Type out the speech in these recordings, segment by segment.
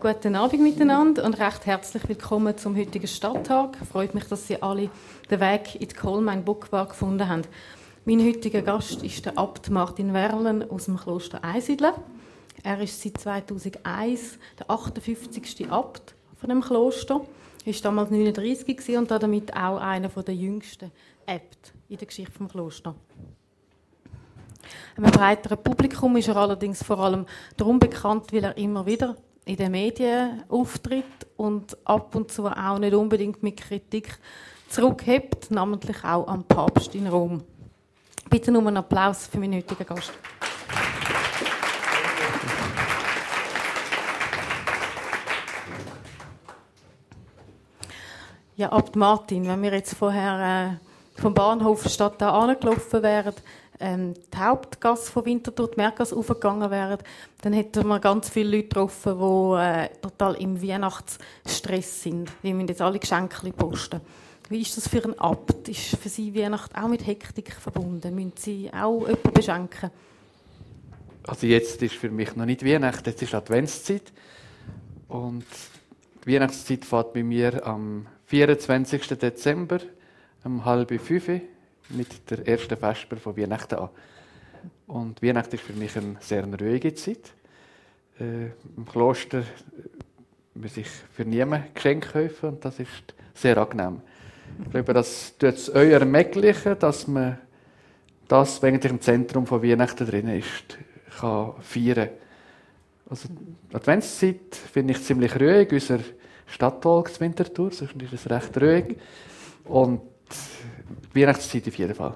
Guten Abend miteinander und recht herzlich willkommen zum heutigen Stadttag. Freut mich, dass Sie alle den Weg in die Kohlmein Bookbar gefunden haben. Mein heutiger Gast ist der Abt Martin Werlen aus dem Kloster Einsiedeln. Er ist seit 2001 der 58. Abt von dem Kloster. Er war damals 39 und damit auch einer der jüngsten Äbte in der Geschichte des Klosters. Einem breiteren Publikum ist er allerdings vor allem darum bekannt, weil er immer wieder in den Medien auftritt und ab und zu auch nicht unbedingt mit Kritik zurückhebt, namentlich auch am Papst in Rom. Bitte nur einen Applaus für meinen heutigen Gast. Ja, Abt Martin, wenn wir jetzt vorher äh, vom Bahnhof statt da angelaufen wären, ähm, die Hauptgasse von Winterthur, die Merkgasse aufgegangen wären, dann hätten wir ganz viele Leute getroffen, die äh, total im Weihnachtsstress sind. Die müssen jetzt alle Geschenke posten. Wie ist das für einen Abt? Ist für Sie Weihnachten auch mit Hektik verbunden? Müssen Sie auch jemanden beschenken? Also jetzt ist für mich noch nicht Weihnachten, jetzt ist Adventszeit. Und die Weihnachtszeit fährt bei mir am 24. Dezember um halb fünf mit der ersten Vesper von Weihnachten an. Und Weihnachten ist für mich eine sehr ruhige Zeit. Äh, Im Kloster muss ich für niemanden Geschenke kaufen und das ist sehr angenehm. Ich glaube, das tut es euch ermöglichen, dass man das, wenn im Zentrum von Weihnachten drin ist, kann feiern Also die Adventszeit finde ich ziemlich ruhig. Unser Stadtwalk Winterthur, sonst ist es recht ruhig. Und Weihnachtszeit auf jeden Fall.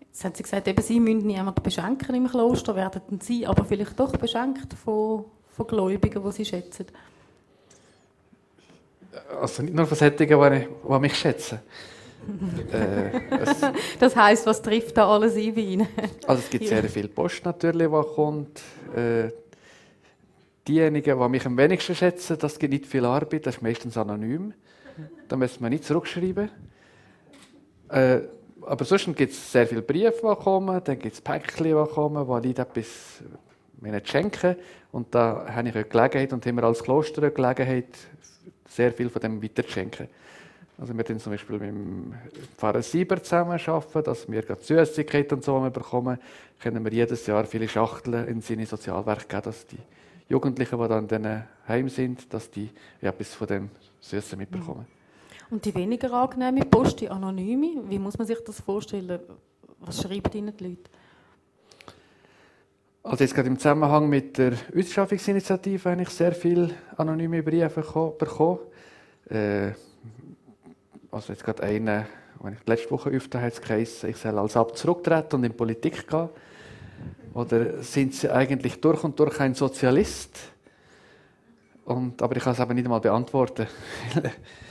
Jetzt haben Sie gesagt, eben, Sie müssen niemanden beschenken im Kloster, werden Sie aber vielleicht doch beschenkt von, von Gläubigen, die Sie schätzen? Also nicht nur von solchen, die, die mich schätzen. äh, das heisst, was trifft da alles ein bei Ihnen? also es gibt sehr viel Post natürlich, die kommt. Äh, diejenigen, die mich am wenigsten schätzen, das gibt nicht viel Arbeit, das ist meistens anonym. Da müssen wir nicht zurückschreiben. Äh, aber sonst gibt es sehr viele Briefe, die kommen, dann gibt es Päckchen, die kommen, wo Leute etwas mir schenken. Und da habe ich eine Gelegenheit und haben wir als Kloster eine Gelegenheit, sehr viel von dem weiterzuschenken. Also wir zum Beispiel mit dem Pfarrer Sieber zusammen arbeiten, dass wir Süßigkeiten und so bekommen, können wir jedes Jahr viele Schachteln in seine Sozialwerke geben, dass die Jugendlichen, die dann in diesen Heim sind, dass die etwas von dem Süßen mitbekommen. Und die weniger angenehme Post, die anonyme, wie muss man sich das vorstellen? Was schreiben Ihnen die Leute? Also jetzt gerade im Zusammenhang mit der Ausschaffungsinitiative habe ich sehr viele anonyme Briefe bekommen. Äh, also jetzt gerade einen, den ich letzte Woche öfter hat ich soll als Abt zurücktreten und in Politik gehen. Oder sind Sie eigentlich durch und durch ein Sozialist? Und, aber ich kann es aber nicht einmal beantworten.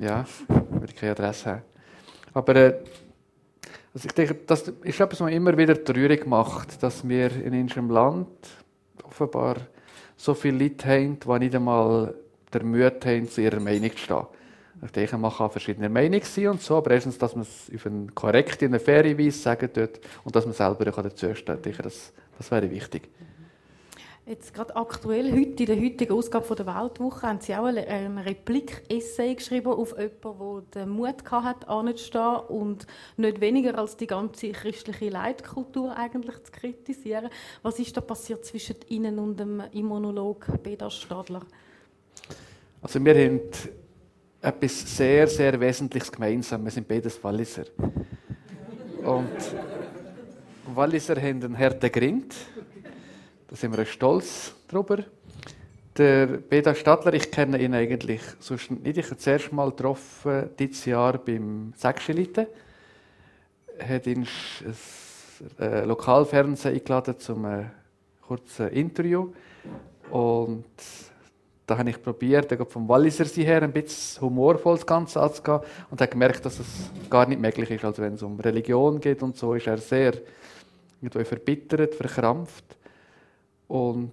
ja, weil ich keine Adresse habe. Aber äh, also ich denke, das ist etwas, was immer wieder traurig macht, dass wir in unserem Land offenbar so viele Leute haben, die nicht einmal der Mut haben, zu ihrer Meinung zu stehen. Ich denke, man kann verschiedener Meinung sein und so, aber erstens, dass man es auf eine korrekte, eine faire Weise sagen tut und dass man selber dazu steht. Ich denke, das, das wäre wichtig. Jetzt gerade aktuell, heute, in der heutigen Ausgabe der Weltwoche, haben Sie auch einen Replik-Essay geschrieben auf jemanden, der den Mut hatte, anzustehen und nicht weniger als die ganze christliche Leitkultur eigentlich zu kritisieren. Was ist da passiert zwischen Ihnen und dem Immunolog Beda Stadler? Also wir haben etwas sehr, sehr Wesentliches gemeinsam. Wir sind beides Walliser. Und Walliser haben einen harten Grind. Da sind wir stolz drüber. Der Beda Stadler, ich kenne ihn eigentlich sonst nicht. Ich habe das erste Mal getroffen, dieses Jahr beim Sechschelite. Er hat ihn ins äh, Lokalfernsehen eingeladen zum äh, kurzen Interview. Und da habe ich probiert, vom Walliser sie her ein bisschen humorvoll das Ganze anzugehen und habe gemerkt, dass es gar nicht möglich ist. Also wenn es um Religion geht und so, ist er sehr verbittert, verkrampft. Und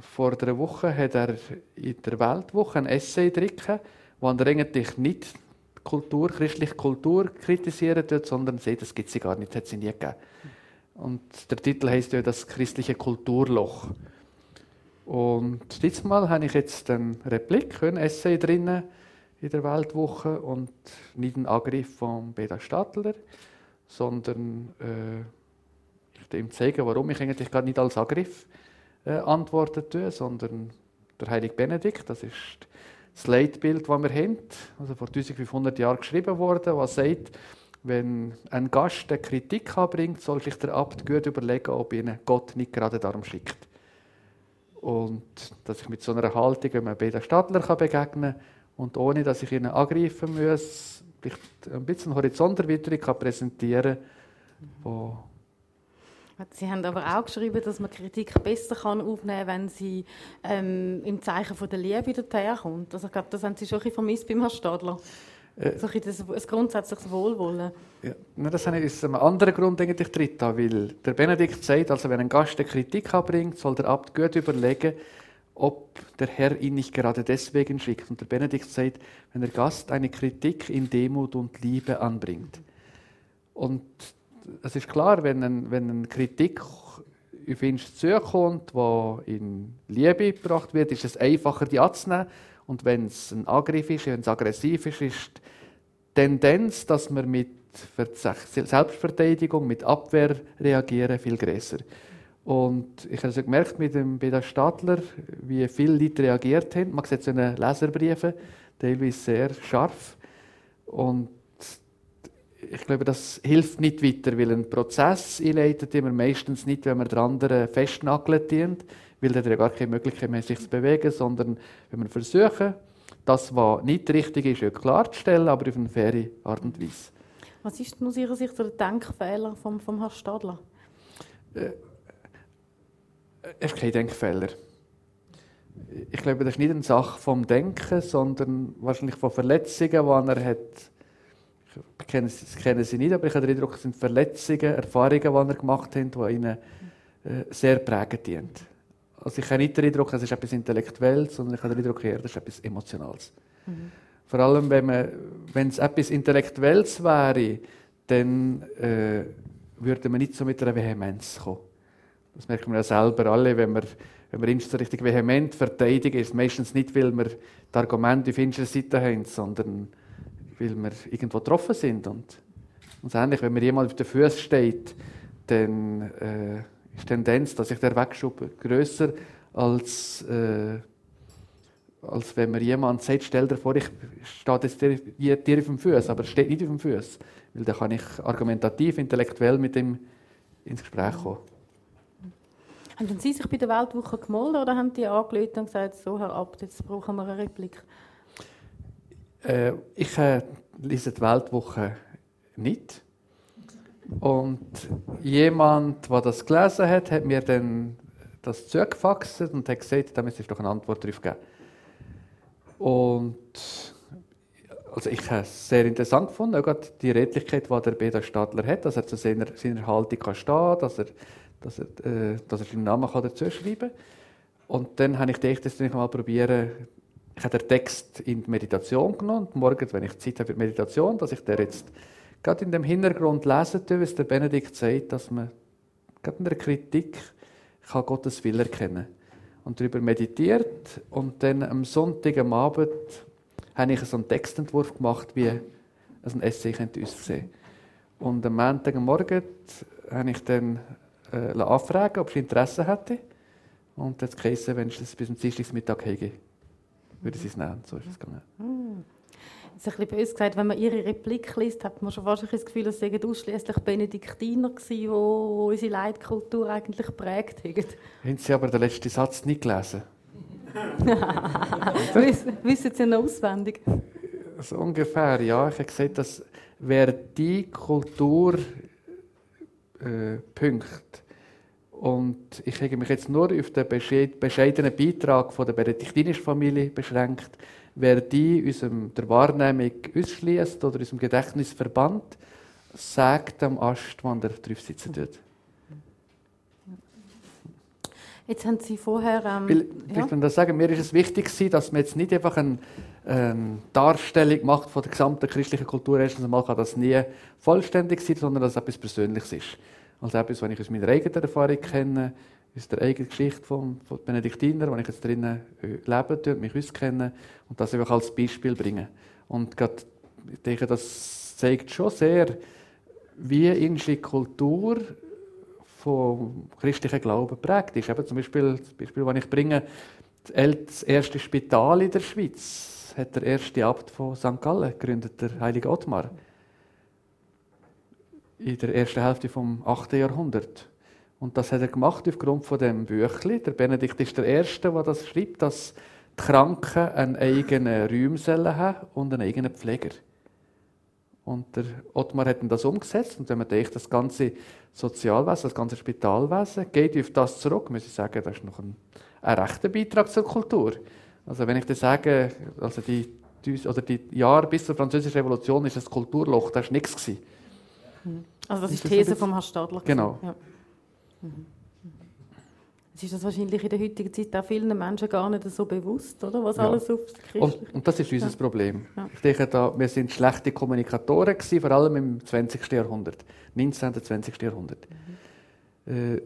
vor einer Woche hat er in der Weltwoche ein Essay gedruckt, wo er eigentlich nicht Kultur, christliche Kultur kritisieren tut, sondern sagt, das gibt es gar nicht, das hat sie nie gegeben. Und der Titel heißt ja das christliche Kulturloch. Und diesmal habe ich jetzt eine Replik, ein Essay drinnen in der Weltwoche und nicht einen Angriff von Beda Stadler, sondern äh, ich ihm zeigen, warum ich eigentlich gar nicht als Angriff antworten tue, sondern der heilige Benedikt, das ist das Leitbild, das wir haben, also vor 1500 Jahren geschrieben worden, was sagt, wenn ein Gast eine Kritik anbringt, soll sich der Abt gut überlegen, ob ihn Gott nicht gerade darum schickt. Und dass ich mit so einer Haltung, man Beda Stadler begegnen kann und ohne, dass ich ihn angreifen muss, ein bisschen Horizonterweiterung präsentieren kann, Sie haben aber auch geschrieben, dass man Kritik besser kann aufnehmen kann, wenn sie ähm, im Zeichen von der Liebe daherkommt. Also ich glaube, das haben Sie schon ein bisschen vermisst beim Herrn Stadler. Äh, so ein, ein grundsätzliches Wohlwollen. Ja, das habe ich aus einem anderen Grund eigentlich drin, weil der Benedikt sagt, also wenn ein Gast eine Kritik anbringt, soll der Abt gut überlegen, ob der Herr ihn nicht gerade deswegen schickt. Und der Benedikt sagt, wenn der Gast eine Kritik in Demut und Liebe anbringt. Und es ist klar, wenn, ein, wenn eine Kritik auf ihn zukommt, die in Liebe gebracht wird, ist es einfacher, die anzunehmen. Und wenn es ein Angriff ist, wenn es aggressiv ist, ist die Tendenz, dass wir mit Selbstverteidigung, mit Abwehr reagieren, viel größer. Und ich habe also gemerkt mit dem, bei den Stadler, wie viele Leute reagiert haben. Man sieht so in Leserbriefen, teilweise sehr scharf. Und ich glaube, das hilft nicht weiter, weil ein Prozess einleitet immer meistens nicht, wenn man den anderen festnageln dient, weil der ja gar keine Möglichkeit mehr sich zu bewegen, sondern wenn wir versuchen, das, was nicht richtig ist, klarzustellen, aber auf eine faire Art und Weise. Was ist aus Ihrer Sicht der Denkfehler vom, vom Herrn Stadler? Äh, es ist kein Denkfehler. Ich glaube, das ist nicht eine Sache vom Denken, sondern wahrscheinlich von Verletzungen, die er hat ich kenne, kenne sie nicht, aber ich habe den Eindruck, es sind Verletzungen, Erfahrungen, die er gemacht hat, die ihnen äh, sehr prägend dienen. Also ich habe nicht den Eindruck, es ist etwas Intellektuelles, sondern ich habe den Eindruck, eher, das ist etwas Emotionales. Mhm. Vor allem, wenn, man, wenn es etwas Intellektuelles wäre, dann äh, würde man nicht so mit einer Vehemenz kommen. Das merkt man ja selber alle, wenn man, wenn wir so richtig vehement verteidigen, ist es meistens nicht, weil wir die Argumente auf unserer Seite haben, sondern weil wir irgendwo getroffen sind. Und, und ähnlich, wenn man jemand auf den Füßen steht, dann äh, ist die Tendenz, dass sich der Wegschub grösser als, äh, als wenn man jemand sagt, stell dir vor, ich stehe jetzt dir, dir auf dem Fuß, aber steht nicht auf dem Fuß. Weil dann kann ich argumentativ, intellektuell mit ihm ins Gespräch kommen. Haben Sie sich bei der Weltwoche gemeldet oder haben die angelötet und gesagt, so Herr Abt, jetzt brauchen wir eine Replik? Äh, ich äh, lese die Weltwoche nicht. Und jemand, der das gelesen hat, hat mir dann das zugefaxt und hat gesagt, da müsste ich doch eine Antwort darauf geben. Und also ich habe es sehr interessant gefunden, auch die Redlichkeit, die der Beda Stadler hat, dass er zu seiner, seiner Haltung kann stehen dass er, dass er, äh, dass er seinen Namen kann dazu schreiben kann. Und dann habe ich gedacht, dass ich mal probieren, ich habe den Text in die Meditation genommen und morgen, wenn ich Zeit habe für die Meditation, dass ich den jetzt gerade in dem Hintergrund lesen tue, was der Benedikt sagt, dass man gerade in der Kritik kann Gottes Willen erkennen und darüber meditiert und dann am Sonntag am Abend habe ich so einen Textentwurf gemacht, wie ein Essay könnte aussehen. Und am Montag Morgen habe ich dann äh, anfragen, ob sie Interesse hätte. Und jetzt geheißen, wenn ich das bis zum Dienstagmittag habe würde sie es nehmen. So ist es gegangen. Hm. ist ein bisschen böse gesagt, wenn man ihre Replik liest, hat man schon fast das Gefühl, es seien ausschließlich Benediktiner gewesen, die unsere Leitkultur eigentlich geprägt haben. Haben Sie aber den letzten Satz nicht gelesen? Wissen Sie noch auswendig? So ungefähr, ja. Ich habe gesagt, dass wer die Kultur äh, pünkt, und ich habe mich jetzt nur auf den bescheidenen Beitrag von der benediktinischen Familie beschränkt. Wer die unserem, der Wahrnehmung ausschließt oder unserem Gedächtnis verbannt, sagt am Ast, wann er drauf sitzen tut. Jetzt haben Sie vorher. Ähm, Weil, ja? Ich will das sagen, mir ist es wichtig, dass man jetzt nicht einfach eine, eine Darstellung macht von der gesamten christlichen Kultur. Erstens einmal kann das nie vollständig sein, sondern dass es etwas Persönliches ist als etwas, was ich aus meiner eigenen Erfahrung kenne, aus der eigenen Geschichte von, von Benediktiner, wo ich jetzt drinnen äh, lebe und mich auskenne und das einfach als Beispiel bringen. Und gerade, ich denke, das zeigt schon sehr, wie indische Kultur vom christlichen Glauben prägt ist. Eben zum Beispiel, das Beispiel, das ich bringe, das erste Spital in der Schweiz hat der erste Abt von St. Gallen gegründet, der heilige Ottmar. In der ersten Hälfte vom 8. Jahrhundert. Und das hat er gemacht aufgrund von dem Büchli. Der Benedikt ist der Erste, der das schreibt, dass die Kranken einen eigenen Raum haben und einen eigenen Pfleger. Und der Ottmar hat das umgesetzt. Und wenn man denkt, das ganze Sozialwesen, das ganze Spitalwesen geht auf das zurück, muss ich sagen, das ist noch ein, ein rechter Beitrag zur Kultur. Also wenn ich das sage, also die, oder die Jahre bis zur Französischen Revolution ist das Kulturloch, das war nichts. Also das ist die These vom Herrn Stadler. Genau. Ja. Mhm. Es ist das wahrscheinlich in der heutigen Zeit auch vielen Menschen gar nicht so bewusst, oder? was ja. alles auf und, und das ist unser ja. Problem. Ja. Ich denke, da, wir sind schlechte Kommunikatoren gewesen, vor allem im 20. Jahrhundert, 19. und 20. Jahrhundert. Mhm. Äh,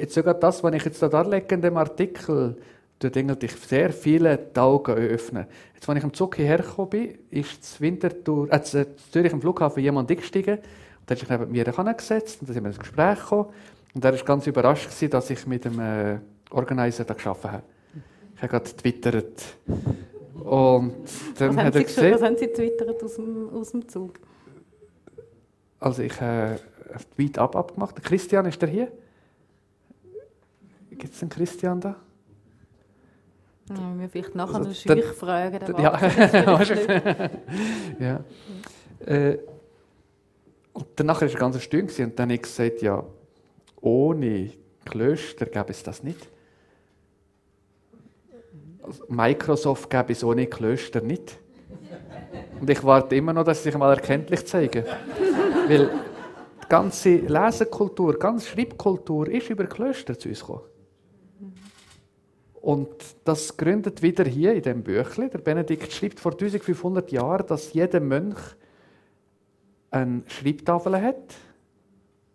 jetzt sogar das, was ich jetzt da darlege in dem Artikel, tut eigentlich sehr viele die Augen öffnen. Jetzt, als ich am Zug hierher gekommen bin, ist das Winterthur, äh, Zürich am Flughafen jemand eingestiegen und hat sich neben mir gesetzt und dann sind wir ins Gespräch gekommen. Und er war ganz überrascht, dass ich mit dem äh, Organizer da gearbeitet habe. Ich habe gerade twittert. Und dann was, hat er gesehen, was haben Sie twittert aus dem, aus dem Zug? Also ich habe äh, Tweet ab abgemacht. Christian, ist der hier? Gibt es einen Christian da? Ja, wir vielleicht nachher also, eine Scheuchfrage. Ja, ja. Äh, und danach war es ganz still und dann habe ich gesagt, ja, ohne Klöster gäbe es das nicht. Also Microsoft gäbe es ohne Klöster nicht. Und ich warte immer noch, dass sie sich mal erkenntlich zeigen. Weil die ganze Lesekultur, die ganze Schreibkultur ist über Klöster zu uns gekommen. Und das gründet wieder hier in dem Büchlein. Der Benedikt schreibt vor 1500 Jahren, dass jeder Mönch eine Schreibtafel hat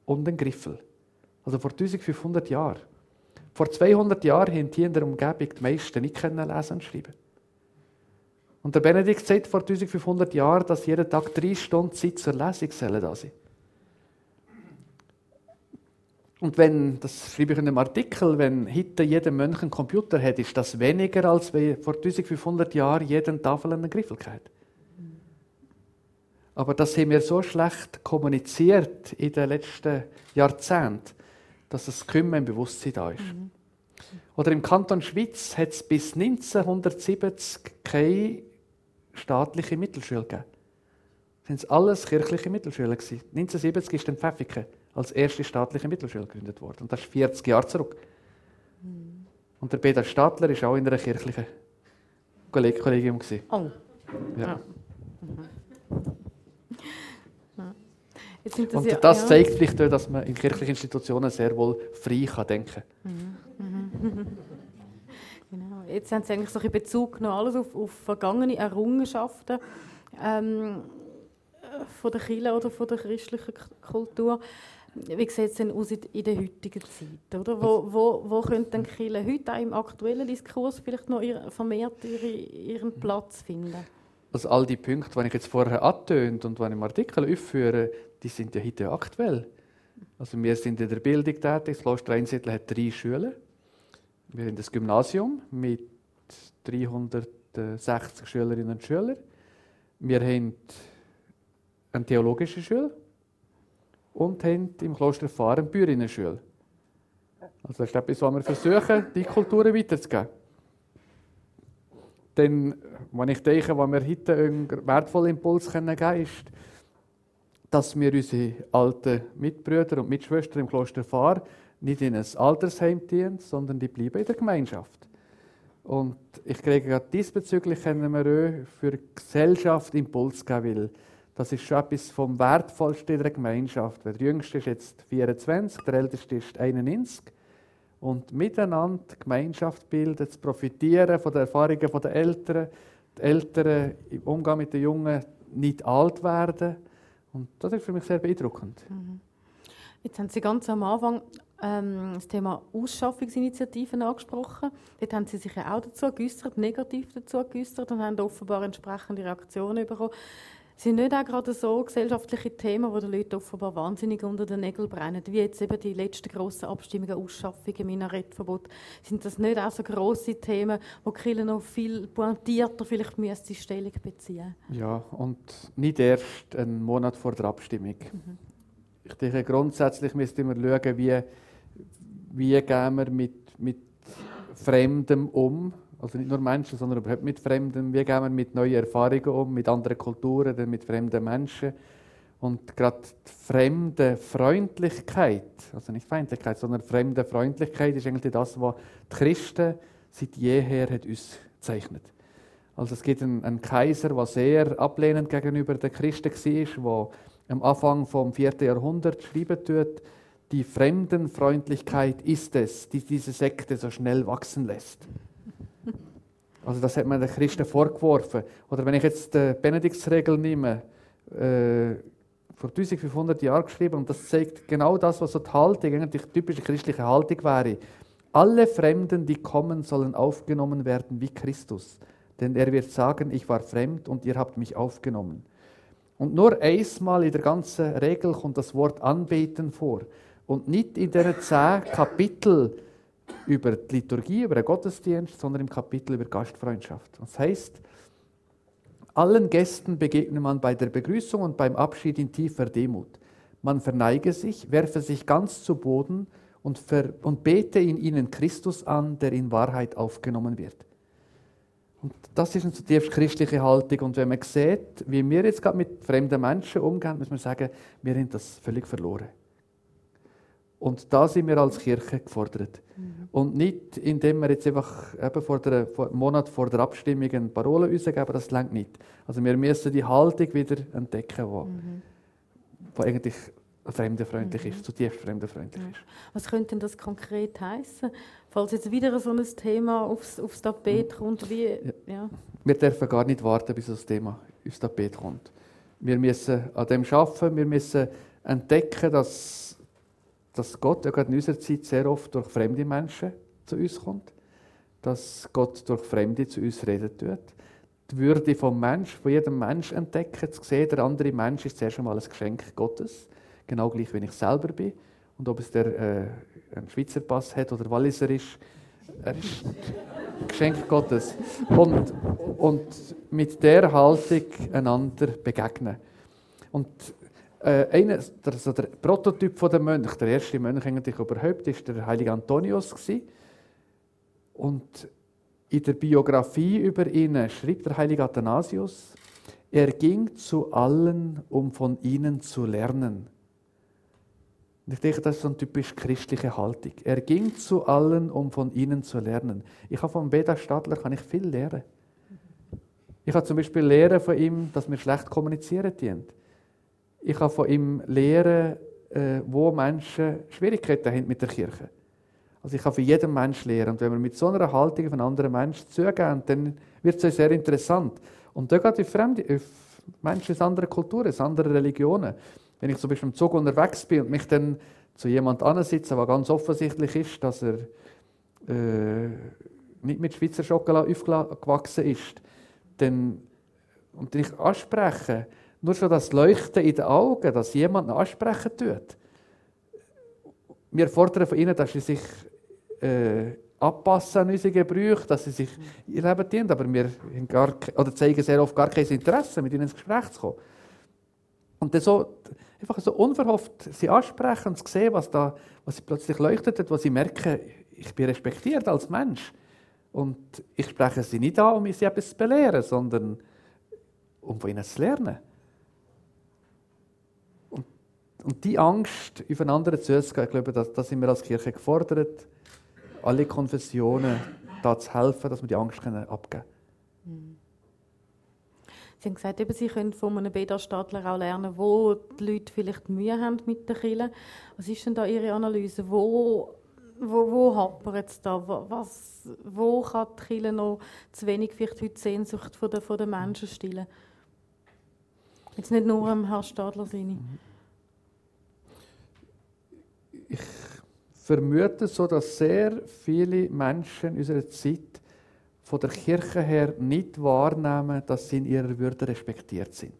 und einen Griffel. Also vor 1500 Jahren. Vor 200 Jahren haben die in der Umgebung die meisten nicht lesen und schreiben. Und der Benedikt sagt vor 1500 Jahren, dass jeden Tag drei Stunden Zeit zur Lesung sollen da sein. Und wenn, das schreibe ich in einem Artikel, wenn heute jeder Mönch einen Computer hat, ist das weniger, als wenn vor 1500 Jahren jeden Tafel einen Griffel hat. Aber das haben wir so schlecht kommuniziert in den letzten Jahrzehnten, dass das Kümmern im Bewusstsein da ist. Mhm. Oder im Kanton Schweiz hat es bis 1970 keine staatliche Mittelschule gegeben. Das sind alles kirchliche Mittelschulen. 1970 ist dann Pfäffiken als erste staatliche Mittelschule gegründet worden. Und das ist 40 Jahre zurück. Mhm. Und der Peter Stadler war auch in einer kirchlichen Kollegium. Oh. Ja. ja. Mhm. Das und ja, das zeigt vielleicht auch, dass man in kirchlichen Institutionen sehr wohl frei kann denken kann. Mhm. genau. Jetzt haben Sie eigentlich so in Bezug genommen, alles auf, auf vergangene Errungenschaften ähm, von der Kirche oder von der christlichen Kultur. Wie sieht es denn aus in der heutigen Zeit? Oder? Wo, wo, wo könnte denn Kirche heute auch im aktuellen Diskurs vielleicht noch vermehrt ihren Platz finden? Also all die Punkte, die ich jetzt vorher angetönt und die ich im Artikel aufführe, die sind ja heute aktuell. Also wir sind in der Bildung tätig. Das Kloster Einsiedeln hat drei Schulen. Wir haben das Gymnasium mit 360 Schülerinnen und Schülern. Wir haben eine theologische Schule und haben im Kloster Fahren Bäuerinnenschule. Also das ist etwas, was wir versuchen, die Kulturen weiterzugeben. Denn, wenn ich denke, was wir heute einen wertvollen Impuls geben können, ist, dass wir unsere alten Mitbrüder und Mitschwestern im Kloster Fahr nicht in ein Altersheim dienen, sondern die bleiben in der Gemeinschaft. Und ich kriege gerade diesbezüglich können wir auch für die Gesellschaft Impuls geben, weil das ist schon etwas vom Wertvollsten in der Gemeinschaft. der Jüngste ist jetzt 24, der Älteste ist 91 und miteinander Gemeinschaft bilden, zu profitieren von den Erfahrungen der Eltern, die Eltern im Umgang mit den Jungen nicht alt werden. Und das ist für mich sehr beeindruckend. Mhm. Jetzt haben Sie ganz am Anfang ähm, das Thema Ausschaffungsinitiativen angesprochen. Dort haben Sie sich ja auch dazu geäußert, negativ dazu geäußert und haben offenbar entsprechende Reaktionen bekommen. Sind nicht auch gerade so gesellschaftliche Themen, die den Leuten offenbar wahnsinnig unter den Nägeln brennen, wie jetzt eben die letzten grossen Abstimmungen, Ausschaffungen, Minarettverbot, sind das nicht auch so grosse Themen, wo die Kirche noch viel pointierter vielleicht müsste Stellung beziehen Ja, und nicht erst einen Monat vor der Abstimmung. Mhm. Ich denke, grundsätzlich müsste man schauen, wie wie gehen wir mit, mit Fremdem um, also nicht nur Menschen, sondern überhaupt mit Fremdem, wie gehen wir mit neuen Erfahrungen um, mit anderen Kulturen, mit fremden Menschen. Und gerade die fremde Freundlichkeit, also nicht Feindlichkeit, sondern fremde Freundlichkeit ist eigentlich das, was die Christen seit jeher hat uns zeichnet. Also es gibt einen, einen, Kaiser, der sehr ablehnend gegenüber den Christen war, der am Anfang vom 4. Jahrhundert schreiben tut, die Fremdenfreundlichkeit ist es, die diese Sekte so schnell wachsen lässt. Also das hat man den Christen vorgeworfen. Oder wenn ich jetzt die Benediktsregel nehme, äh, vor 1500 Jahren geschrieben, und das zeigt genau das, was so die Haltung, eigentlich die typische christliche Haltung wäre. Alle Fremden, die kommen, sollen aufgenommen werden wie Christus. Denn er wird sagen, ich war fremd und ihr habt mich aufgenommen. Und nur einmal in der ganzen Regel kommt das Wort anbeten vor und nicht in diesen zehn Kapiteln über die Liturgie, über den Gottesdienst, sondern im Kapitel über Gastfreundschaft. Das heißt, allen Gästen begegnet man bei der Begrüßung und beim Abschied in tiefer Demut. Man verneige sich, werfe sich ganz zu Boden und, und bete in ihnen Christus an, der in Wahrheit aufgenommen wird. Und das ist eine zutiefst christliche Haltung. Und wenn man sieht, wie wir jetzt gerade mit fremden Menschen umgehen, muss man sagen, wir haben das völlig verloren. Und da sind wir als Kirche gefordert. Mhm. Und nicht, indem wir jetzt einfach eben vor der, vor, Monat vor der Abstimmung eine Parole rausgeben, das längt nicht. Also wir müssen die Haltung wieder entdecken, die, mhm. eigentlich fremdenfreundlich mhm. ist, zutiefst fremdenfreundlich ja. ist. Was könnte denn das konkret heißen, falls jetzt wieder so ein Thema aufs, aufs Tapet mhm. kommt? Wie, ja. ja. Wir dürfen gar nicht warten, bis das Thema aufs Tapet kommt. Wir müssen an dem arbeiten, wir müssen entdecken, dass dass Gott ja gerade in unserer Zeit sehr oft durch fremde Menschen zu uns kommt, dass Gott durch Fremde zu uns reden tut. Die Würde vom Mensch, von jedem Mensch entdecken, zu sehen, der andere Mensch ist zuerst einmal ein Geschenk Gottes, genau gleich wie ich selber bin. Und ob es der äh, einen Schweizer Pass hat oder Walliser ist, er ist ein Geschenk Gottes. Und, und mit der Haltung einander begegnen. Und äh, einer, also der Prototyp der Mönch, der erste Mönch eigentlich überhaupt, ist der heilige Antonius gewesen. Und in der Biografie über ihn schrieb der heilige Athanasius, er ging zu allen, um von ihnen zu lernen. Und ich denke, das ist so eine typisch christliche Haltung. Er ging zu allen, um von ihnen zu lernen. Ich habe von Beda Stadler kann ich viel lernen. Ich habe zum Beispiel lernen von ihm, dass wir schlecht kommunizieren dient. Ich kann von ihm lernen, äh, wo Menschen Schwierigkeiten haben mit der Kirche. Also ich kann von jedem Menschen lernen. Und wenn wir mit so einer Haltung auf einen anderen Menschen zugehen, dann wird es sehr interessant. Und da geht auf fremde, auf Menschen aus anderen Kulturen, aus anderen Religionen. Wenn ich zum Beispiel im Zug unterwegs bin und mich dann zu jemand ansitze, was ganz offensichtlich ist, dass er äh, nicht mit Schweizer Schokolade aufgewachsen ist, dann, und ich anspreche, nur schon das Leuchten in den Augen, dass jemand ansprechen tut. Wir fordern von ihnen, dass sie sich äh, anpassen an unsere Gebrüche, dass sie sich ihr Leben dienen, aber wir gar, oder zeigen sehr oft gar kein Interesse, mit ihnen ins Gespräch zu kommen. Und dann so, einfach so unverhofft sie ansprechen und sehen, was, da, was sie plötzlich leuchtet, was sie merken, ich bin respektiert als Mensch. Und ich spreche sie nicht an, um sie etwas zu belehren, sondern um von ihnen zu lernen. Und die Angst, aufeinander zuzugehen, ich glaube, da, sind wir als Kirche gefordert, alle Konfessionen da zu helfen, dass wir die Angst können abgeben können. Sie haben gesagt, eben, Sie können von einem Beda-Stadler auch lernen, wo die Leute vielleicht Mühe haben mit der Kirche. Was ist denn da Ihre Analyse? Wo, wo, wo hapert es da? Was, wo kann die Kirche noch zu wenig vielleicht heute die Sehnsucht der, der Menschen stillen? Jetzt nicht nur am Herrn Stadler Sinne. Mhm. Ich vermute so, dass sehr viele Menschen in unserer Zeit von der Kirche her nicht wahrnehmen, dass sie in ihrer Würde respektiert sind.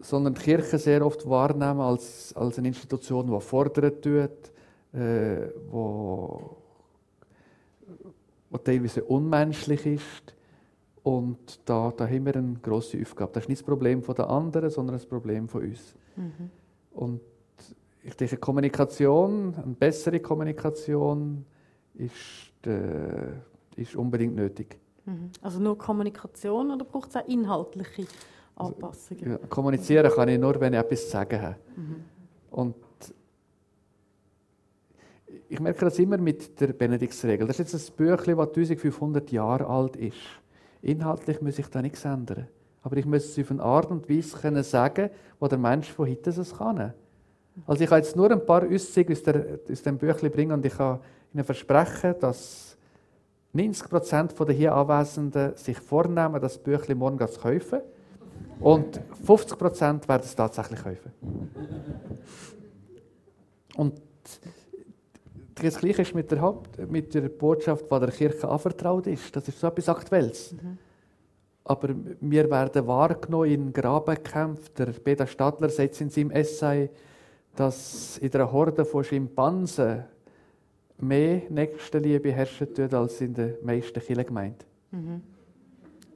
Sondern die Kirche sehr oft wahrnehmen als, als eine Institution, die fordert tut, äh, wo, wo teilweise unmenschlich ist. Und da, da haben wir eine grosse Aufgabe. Das ist nicht das Problem der anderen, sondern das Problem von uns. Mhm. Und ich denke, Kommunikation, eine bessere Kommunikation ist, äh, ist unbedingt nötig. Mhm. Also nur Kommunikation oder braucht es auch inhaltliche Anpassungen? Also, ja, kommunizieren kann ich nur, wenn ich etwas zu sagen habe. Mhm. Und ich merke das immer mit der Benediktsregel. Das ist jetzt ein Büchlein, das 1500 Jahre alt ist. Inhaltlich muss ich da nichts ändern. Aber ich muss es auf eine Art und Weise können sagen, wo der Mensch von heute es kann. Also ich kann jetzt nur ein paar Auszüge aus, aus dem Büchlein bringen und ich kann Ihnen versprechen, dass 90 Prozent der hier Anwesenden sich vornehmen, das Büchlein morgen zu kaufen. Und 50 Prozent werden es tatsächlich kaufen. Und das Gleiche ist mit der, Haupt, mit der Botschaft, die der Kirche anvertraut ist. Das ist so etwas Aktuelles. Mhm. Aber wir werden wahrgenommen in Grabenkämpfen. Der Peter Stadler sagt in seinem Essay, dass in der Horde von Schimpansen mehr Nächstenliebe herrschen tut als in den meisten Kirchengemeinden. Mhm.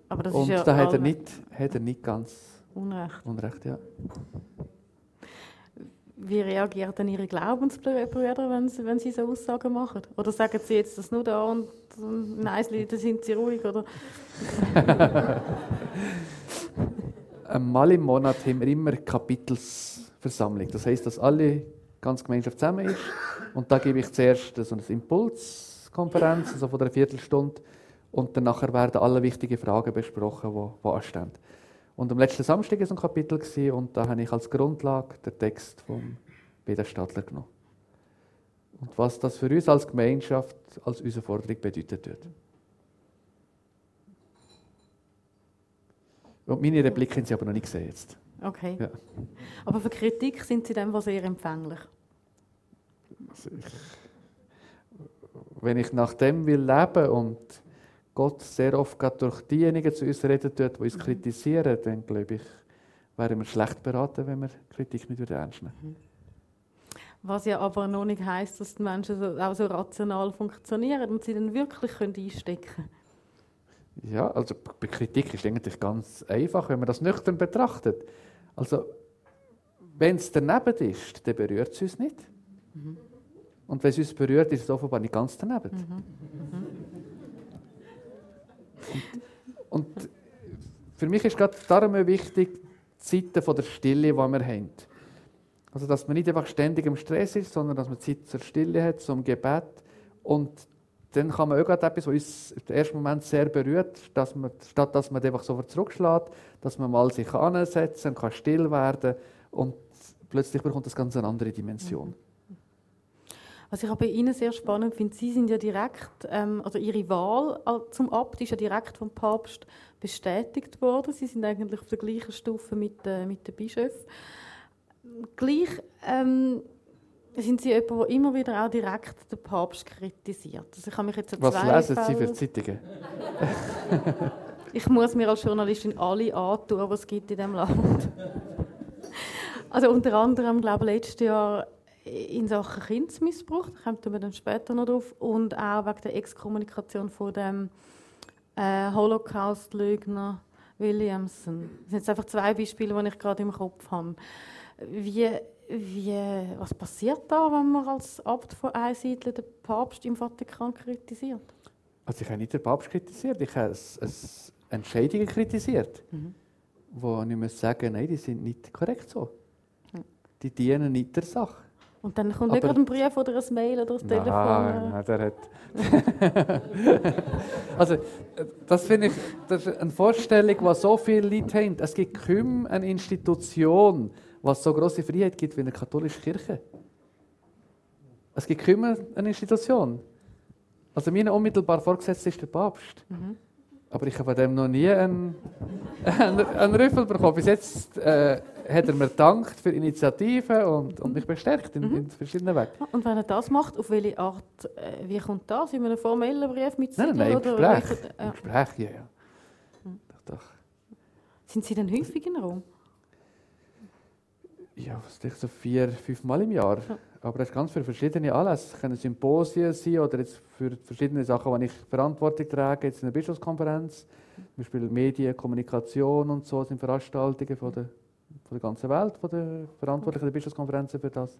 Aber das Und ist ja da hat er, nicht, hat er nicht ganz Unrecht. Unrecht ja. Wie reagieren dann Ihre Glaubensbrüder, wenn sie, wenn sie so Aussagen machen? Oder sagen sie jetzt das nur da und nein, da sind sie ruhig? Oder? Einmal im Monat haben wir immer Kapitelsversammlung. Das heißt, dass alle ganz Gemeinschaft zusammen ist. Und da gebe ich zuerst so eine Impulskonferenz, also von einer Viertelstunde. Und dann werden alle wichtigen Fragen besprochen, die, anstehen. Und am letzten Samstag war es ein Kapitel und da habe ich als Grundlage den Text von Peter Stadler genommen. Und was das für uns als Gemeinschaft, als Herausforderung bedeutet wird. Und meine Repliken haben Sie aber noch nicht gesehen jetzt. Okay. Ja. Aber für Kritik sind Sie dann sehr empfänglich? Also ich, wenn ich nach dem will leben und Gott sehr oft gerade durch diejenigen zu uns reden tut, die uns mhm. kritisieren, dann glaube ich, wären wir schlecht beraten, wenn wir Kritik nicht ernst nehmen mhm. Was ja aber noch nicht heisst, dass die Menschen auch so rational funktionieren und sie dann wirklich einstecken können. Ja, also bei Kritik ist eigentlich ganz einfach, wenn man das nüchtern betrachtet. Also, wenn es daneben ist, dann berührt es uns nicht. Mhm. Und wenn es uns berührt, ist es offenbar nicht ganz daneben. Mhm. Mhm. Und, und für mich ist gerade darum wichtig, die Zeiten der Stille, die wir haben. Also, dass man nicht einfach ständig im Stress ist, sondern dass man Zeit zur Stille hat, zum Gebet. Und dann kann man auch etwas, was uns im ersten Moment sehr berührt, dass man, statt dass man einfach so zurückschlägt, dass man mal sich ansetzen kann, still werden und plötzlich bekommt das ganz eine andere Dimension. Mhm. Was ich aber bei Ihnen sehr spannend finde, Sie sind ja direkt, ähm, also Ihre Wahl zum Abt ist ja direkt vom Papst bestätigt worden. Sie sind eigentlich auf der gleichen Stufe mit, äh, mit den Bischöfen. Gleich ähm, sind Sie jemand, der immer wieder auch direkt den Papst kritisiert. Also ich habe mich jetzt Was lesen Sie für Zeitungen? ich muss mir als Journalistin alle antun, was es gibt in diesem Land. also unter anderem, glaube ich, letztes Jahr in Sachen Kindsmissbrauch, da kommen wir dann später noch drauf, und auch wegen der Exkommunikation von dem äh, Holocaust-Leugner Williamson. Das sind jetzt einfach zwei Beispiele, die ich gerade im Kopf habe. Wie, wie, was passiert da, wenn man als Abt von Einsiedler den Papst im Vatikan kritisiert? Also ich habe nicht den Papst kritisiert, ich habe es, es Entscheidungen kritisiert, mhm. wo ich muss sagen, nein, die sind nicht korrekt so. Die dienen nicht der Sache. Und dann kommt nicht gerade ein Brief oder ein Mail oder ein Telefon? Nein, der hat... also, das finde ich das ist eine Vorstellung, die so viele Leute haben. Es gibt kaum eine Institution, die so große Freiheit gibt wie eine katholische Kirche. Es gibt kaum eine Institution. Also mein unmittelbar Vorgesetzter ist der Papst. Mhm. Aber ich habe von dem noch nie einen, einen, einen Rüffel bekommen. Bis jetzt äh, hat er mir gedankt für Initiativen und, und mich bestärkt in, Mhm. in verschiedenen Wegen. Und wenn er das macht, auf welche Art, äh, wie kommt das? In einem formellen Brief mit Nein, Siegel? nein, im oder Gespräch. welche- Im ja. Gespräch, ja, ja. Doch, doch. Sind Sie denn häufig in Rom? Ja, was ich so vier, fünf Mal im Jahr. Ja. Aber es ist ganz für verschiedene Anlässe. Es können Symposien sein oder jetzt für verschiedene Sachen, die ich Verantwortung trage, jetzt in der Bischofskonferenz. Zum Beispiel Medien, Kommunikation und so sind Veranstaltungen von der, von der ganzen Welt, von der Verantwortlichen der Bischofskonferenzen für das.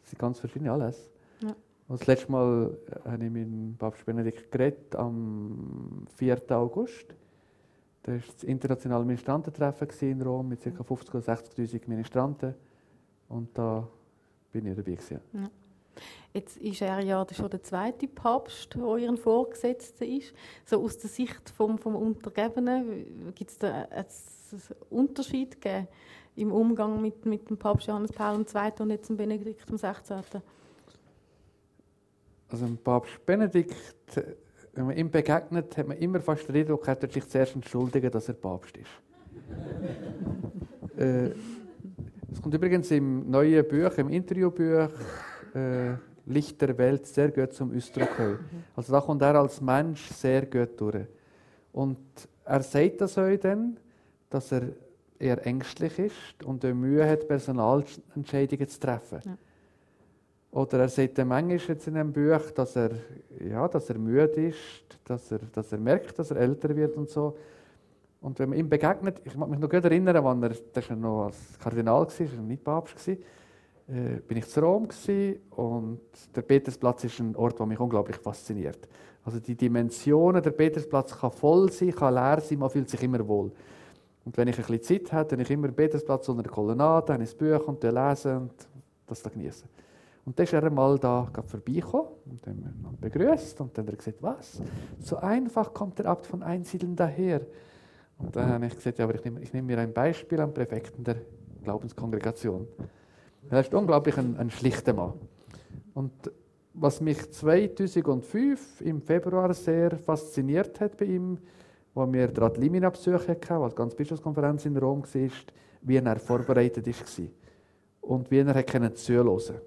Das sind ganz verschiedene Anlässe. Ja. Und das letzte Mal äh, habe ich mit Papst Benedikt geredet, am 4. August. Da war das internationale Ministrantentreffen in Rom mit ca. 50.000 oder 60.000 Ministranten. Und da bin ich dabei. Gewesen. Jetzt ist er ja schon der zweite Papst, der Ihren Vorgesetzten ist. So aus der Sicht vom, vom Untergebenen, gibt es da einen Unterschied gegeben im Umgang mit, mit dem Papst Johannes Paul II. und jetzt dem Benedikt XVI.? Also dem Papst Benedikt, wenn man ihm begegnet, hat man immer fast den Eindruck, er sich zuerst entschuldigen, dass er Papst ist. äh, es kommt übrigens im neuen Buch, im Interviewbuch äh, Licht der Welt sehr gut zum Ausdruck. heute. Also da kommt er als Mensch sehr gut durch. Und er sagt das euch dann, dass er eher ängstlich ist und Mühe hat, Personalentscheidungen zu treffen. Ja. Oder er sagt dann manchmal jetzt in einem Buch, dass er, ja, dass er müde ist, dass er, dass er merkt, dass er älter wird und so. Und wenn man ihm begegnet, ich mag mich noch gut erinnern, als er, das war noch als Kardinal, war, war nicht Papst, gewesen, äh, bin ich zu Rom und der Petersplatz ist ein Ort, der mich unglaublich fasziniert. Also die Dimensionen, der Petersplatz kann voll sein, kann leer sein, man fühlt sich immer wohl. Und wenn ich ein bisschen Zeit habe, dann ich immer den Petersplatz unter der Kolonnade, habe das Buch und lesen und das da genießen. Und dann ist er einmal da vorbeigekommen und dann haben wir begrüßt und dann hat er gesagt, was? So einfach kommt der Abt von Einsiedeln daher. Und dann habe ich gesagt, ja, aber ich nehme, ich nehme mir ein Beispiel am Präfekten der Glaubenskongregation. Er ist unglaublich ein, ein schlichter Mann. Und was mich 2005 im Februar sehr fasziniert hat bei ihm, als wir die Radlimina besucht hatten, als die ganze Bischofskonferenz in Rom war, wie er vorbereitet war. Und wie er zuhören konnte.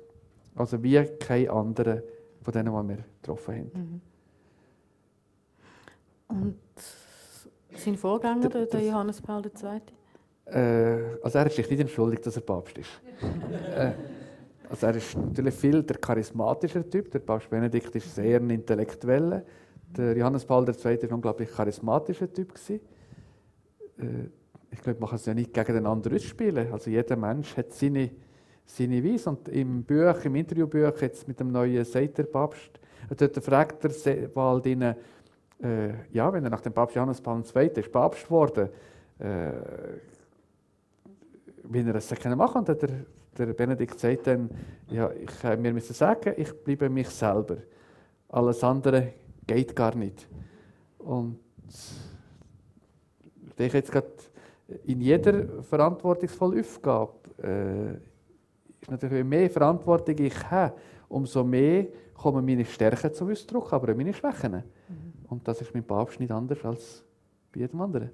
Also wie kein anderer von denen, die wir getroffen haben. Und sein Vorgänger, der, der Johannes Paul II.? Äh, also er sich nicht entschuldigt, dass er Papst ist. äh, also er ist natürlich viel der charismatische Typ. Der Papst Benedikt ist sehr ein intellektueller. Der Johannes Paul II. war ein unglaublich charismatischer Typ. gewesen. Äh, ich glaube, man kann es ja nicht gegeneinander ausspielen. Also jeder Mensch hat seine, seine Weise. Und im Buch, im Interviewbuch jetzt mit dem neuen sagt der Papst, äh, dort fragt er bald ihnen, äh, ja, wenn er nach dem Papst Johannes Paul II. Papst geworden, äh, wie er es machen kann. Und der, der Benedikt sagt dann, ja, ich äh, wir müssen sagen, ich bleibe mich selber. Alles andere geht gar nicht. Und ich denke jetzt gerade, in jeder verantwortungsvollen Aufgabe äh, ist natürlich, je mehr Verantwortung ich habe, umso mehr kommen meine Stärken zum Ausdruck, aber auch meine Schwächen. Und das ist mit dem Papst nicht anders als bei jedem anderen.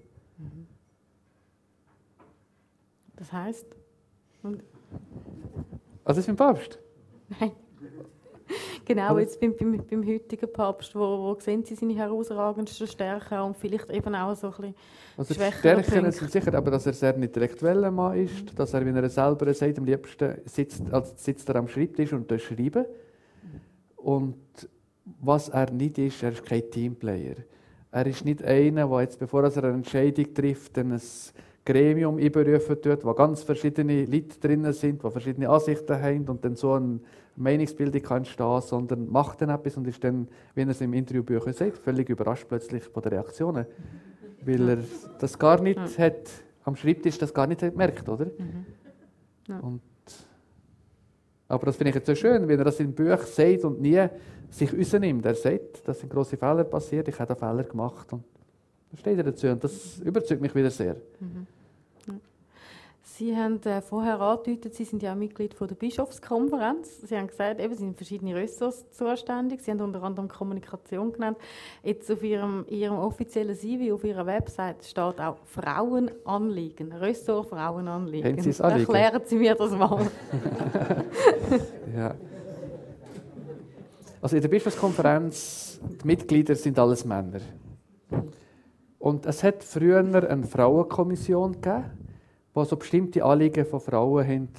Das heisst? Und, Also das ist dem Papst. nein. Genau, Aber- jetzt beim, beim, beim heutigen Papst, wo, wo sehen Sie seine herausragendsten Stärken und vielleicht eben auch so ein bisschen Also Stärken Punkte. sind sicher, aber dass er sehr intellektueller Mann ist, dass er, wie er selber sagt, am liebsten sitzt, also sitzt er am Schreibtisch und da schreiben. Und was er nicht ist, er ist kein Teamplayer. Er ist nicht einer, der jetzt, bevor er eine Entscheidung trifft, ein Gremium einberufen tut, wo ganz verschiedene Leute drin sind, die verschiedene Ansichten haben und dann so eine Meinungsbildung kann entstehen, sondern macht dann etwas und ist dann, wie er es im Interviewbuch sagt, völlig überrascht plötzlich von den Reaktionen. Weil er das gar nicht Ja. hat, am Schreibtisch das gar nicht hat gemerkt, oder? Ja. Und, aber das finde ich jetzt so schön, wenn er das im Buch sagt und nie sich rausnimmt. Er sagt, da sind grosse Fehler passiert, ich habe da Fehler gemacht. Und da steht er dazu und das überzeugt mich wieder sehr. Sie haben äh, vorher angedeutet, Sie sind ja auch Mitglied von der Bischofskonferenz. Sie haben gesagt, eben, Sie sind verschiedene Ressorts zuständig. Sie haben unter anderem Kommunikation genannt. Jetzt auf Ihrem, Ihrem offiziellen CV, auf Ihrer Website steht auch Frauenanliegen, Ressort Frauenanliegen. Haben Sie? Erklären Sie mir das mal. ja. Also in der Bischofskonferenz, die Mitglieder sind alles Männer. Und es hat früher eine Frauenkommission gegeben, die so bestimmte Anliegen von Frauen haben,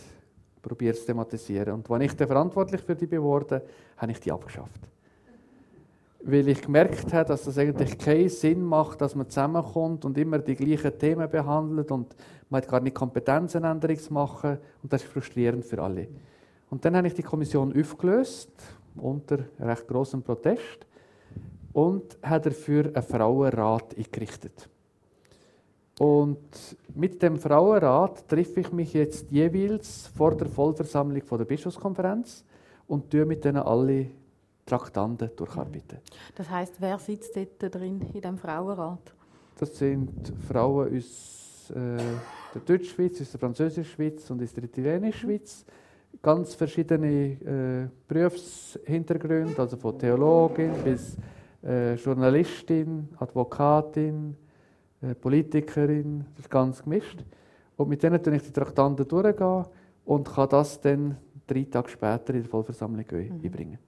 probiert zu thematisieren. Und als ich dann verantwortlich für die geworden habe ich die abgeschafft. Weil ich gemerkt habe, dass das eigentlich keinen Sinn macht, dass man zusammenkommt und immer die gleichen Themen behandelt und man hat gar nicht Kompetenzen, Änderungen zu machen. Und das ist frustrierend für alle. Und dann habe ich die Kommission aufgelöst, unter recht großem Protest, und habe dafür einen Frauenrat eingerichtet. Und mit dem Frauenrat treffe ich mich jetzt jeweils vor der Vollversammlung von der Bischofskonferenz und tue mit denen alle Traktanten durcharbeiten. Das heißt, wer sitzt dort drin in dem Frauenrat? Das sind Frauen aus äh, der Deutschschweiz, aus der Französischschweiz und aus der Italienischschweiz. Ganz verschiedene äh, Berufshintergründe, also von Theologin bis äh, Journalistin, Advokatin, Politikerin, das ist ganz gemischt. Und mit denen durchgehe ich die Traktanten durchgehen und kann das dann drei Tage später in der Vollversammlung mhm. einbringen.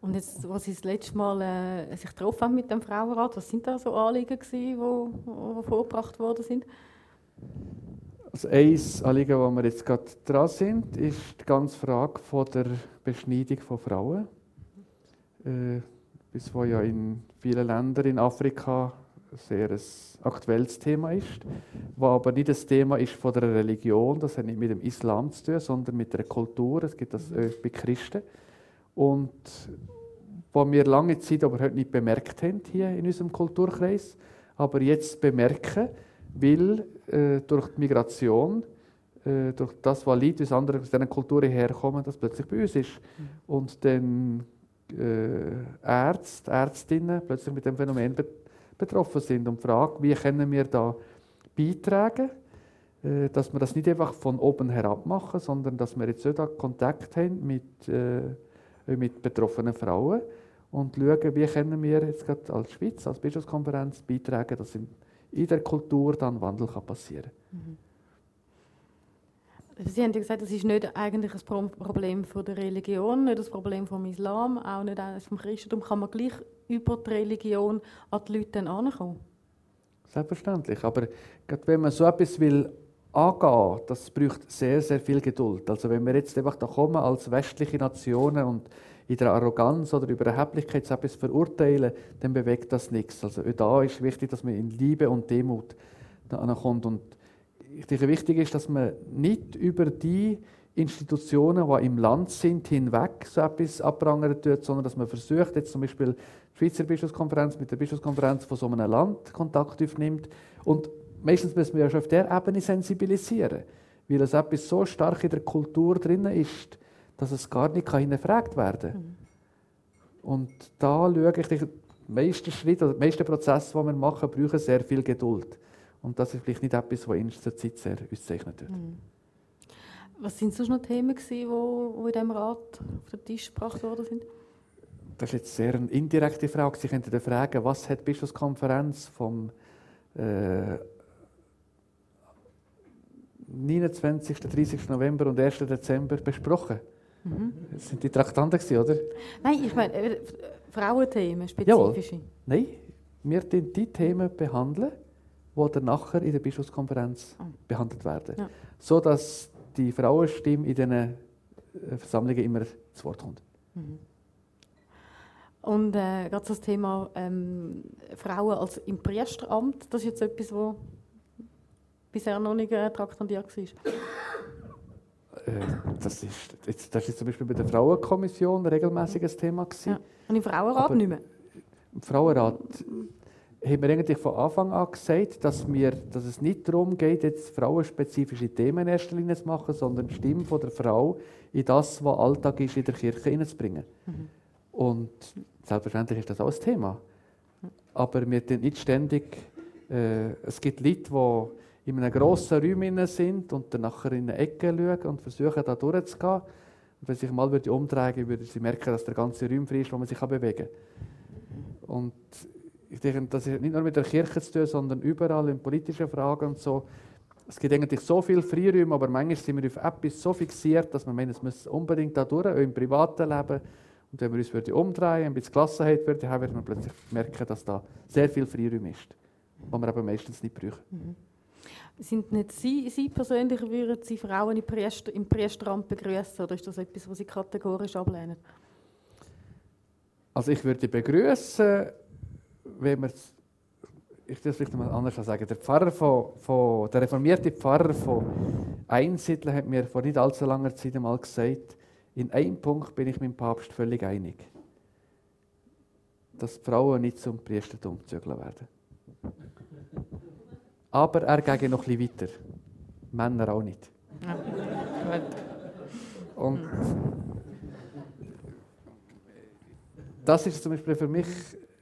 Und jetzt, was Sie das letzte Mal äh, sich getroffen haben mit dem Frauenrat, was sind da so Anliegen die vorgebracht worden sind? Also ein Anliegen, wo wir jetzt gerade dran sind, ist die ganze Frage von der Beschneidung von Frauen. Äh, bis wo ja in vielen Ländern in Afrika sehr ein aktuelles Thema ist, was aber nicht das Thema ist von der Religion, das hat nicht mit dem Islam zu tun, sondern mit der Kultur. Es gibt das äh, bei Christen. Und was wir lange Zeit aber heute nicht bemerkt haben hier in unserem Kulturkreis, aber jetzt bemerken, weil äh, durch die Migration, äh, durch das, was Leute aus anderen aus Kulturen herkommen, das plötzlich bei uns ist. Mhm. Und dann äh, Ärzte, Ärztinnen plötzlich mit dem Phänomen betroffen sind und fragen, wie können wir da beitragen, äh, dass wir das nicht einfach von oben herab machen, sondern dass wir jetzt da Kontakt haben mit, äh, mit betroffenen Frauen und schauen, wie können wir jetzt gerade als Schweiz, als Bischofskonferenz beitragen, dass in, in der Kultur dann Wandel kann passieren kann. Mhm. Sie haben ja gesagt, das ist nicht eigentlich ein Problem von der Religion, nicht das Problem vom Islam, auch nicht vom Christentum. Kann man gleich über die Religion an die Leute herankommen? Selbstverständlich. Aber gerade wenn man so etwas will angehen, das braucht sehr, sehr viel Geduld. Also wenn wir jetzt einfach da kommen als westliche Nationen und in der Arroganz oder Überheblichkeit etwas verurteilen, dann bewegt das nichts. Also da ist wichtig, dass man in Liebe und Demut kommt. Und ich denke, wichtig ist, dass man nicht über die Institutionen, die im Land sind, hinweg so etwas abprangern tut, sondern dass man versucht, jetzt zum Beispiel die Schweizer Bischofskonferenz mit der Bischofskonferenz von so einem Land Kontakt aufnimmt. Und meistens müssen wir ja schon auf der Ebene sensibilisieren, weil es etwas so stark in der Kultur drin ist, dass es gar nicht hinterfragt werden kann. Mhm. Und da schaue ich, die meisten Schritte oder die meisten Prozesse, die wir machen, brauchen sehr viel Geduld. Und das ist vielleicht nicht etwas, was in der Zeit sehr auszeichnet wird. Mhm. Was sind sonst noch Themen, die, die in diesem Rat auf den Tisch gebracht worden sind? Das ist jetzt sehr eine indirekte Frage. Sie könnten fragen, was hat die Bischofskonferenz vom äh, 29., 30. November und 1. Dezember besprochen? Mhm. Das sind die Traktanten, oder? Nein, ich meine äh, Frauenthemen, spezifische. Jawohl. Nein, wir behandeln die Themen behandeln, die dann nachher in der Bischofskonferenz oh. behandelt werden. Ja. So dass die Frauenstimme in diesen äh, Versammlungen immer zu Wort kommt. Mhm. Und äh, gerade das Thema ähm, Frauen als im Priesteramt, das ist jetzt etwas, das bisher noch nicht äh, traktandiert war. Äh, das, ist, jetzt, das ist zum Beispiel bei der Frauenkommission ein regelmäßiges Thema. Gewesen. Ja. Und im Frauenrat Aber nicht mehr? Im Frauenrat haben wir eigentlich von Anfang an gesagt, dass, wir, dass es nicht darum geht, jetzt frauenspezifische Themen in erster Linie zu machen, sondern die Stimme von der Frau in das, was Alltag ist, in der Kirche hineinzubringen. Mhm. Und selbstverständlich ist das auch ein Thema. Aber wir sind nicht ständig. Äh, es gibt Leute, die in einem grossen Raum sind und dann nachher in eine Ecke schauen und versuchen, da durchzugehen. Und wenn sich mal würde umdrehen würde, sie merken, dass der ganze Raum frei ist, wo man sich bewegen kann. Und ich denke, das hat nicht nur mit der Kirche zu tun, sondern überall in politischen Fragen und so. Es gibt eigentlich so viel Freiräume, aber manchmal sind wir auf etwas so fixiert, dass wir meinen, es muss unbedingt da durch, auch im privaten Leben. Und wenn wir uns würde umdrehen, ein bisschen Gelassenheit würde haben, werden wir plötzlich merken, dass da sehr viel Freiräum ist, was wir aber meistens nicht brauchen. Mhm. Sind nicht Sie, Sie persönlich, würden Sie Frauen im, Priester, im Priesteramt begrüßen oder ist das etwas, was Sie kategorisch ablehnen? Also ich würde begrüßen, wenn man ich das vielleicht mal anders sagen. Der Pfarrer von, von, der reformierte Pfarrer von Einsiedeln hat mir vor nicht allzu langer Zeit einmal gesagt, in einem Punkt bin ich mit dem Papst völlig einig. Dass Frauen nicht zum Priestertum gezügelt werden. Aber er geht noch bisschen weiter. Männer auch nicht. Ja. Und das ist zum Beispiel für mich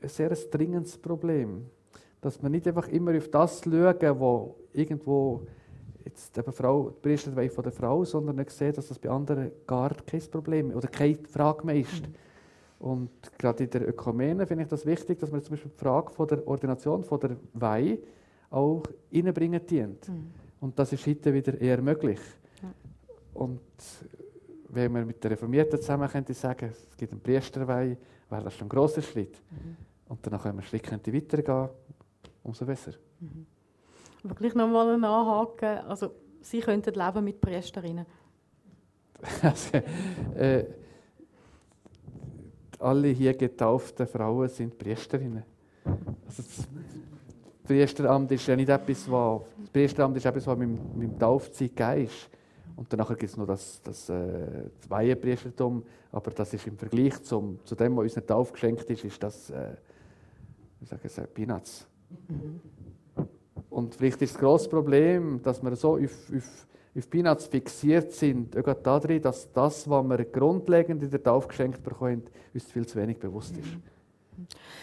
ein sehr dringendes Problem. Dass wir nicht einfach immer auf das schauen, wo irgendwo jetzt eben Frau, die Priesterweihe von der Frau, sondern nicht sehen, dass das bei anderen gar kein Problem oder keine Frage mehr ist. Mhm. Und gerade in der Ökumene finde ich das wichtig, dass man zum Beispiel die Frage von der Ordination von der Weihe auch reinbringen dient. Mhm. Und das ist heute wieder eher möglich. Ja. Und wenn man mit der Reformierten zusammen könnte sagen, es gibt einen Priesterweihe, wäre das schon ein grosser Schritt. Mhm. Und danach, einen Schritt könnte weitergehen umso besser. Mhm. Aber gleich nochmal nachhaken, also Sie könnten leben mit Priesterinnen? also, äh, alle hier getauften Frauen sind Priesterinnen. Also das Priesteramt ist ja nicht etwas, was, das Priesteramt ist etwas, was mit, mit dem Taufzeit ist. Und danach gibt es noch das, das, äh, das Weihenpriestertum, aber das ist im Vergleich zum, zu dem, was uns nicht aufgeschenkt ist, ist das, äh, wie sagen Sie, Peanuts. Mhm. Und vielleicht ist das grosse Problem, dass wir so auf, auf, auf Peanuts fixiert sind, auch darin, dass das, was wir grundlegend in der Taufe geschenkt bekommen, uns viel zu wenig bewusst ist. Mhm.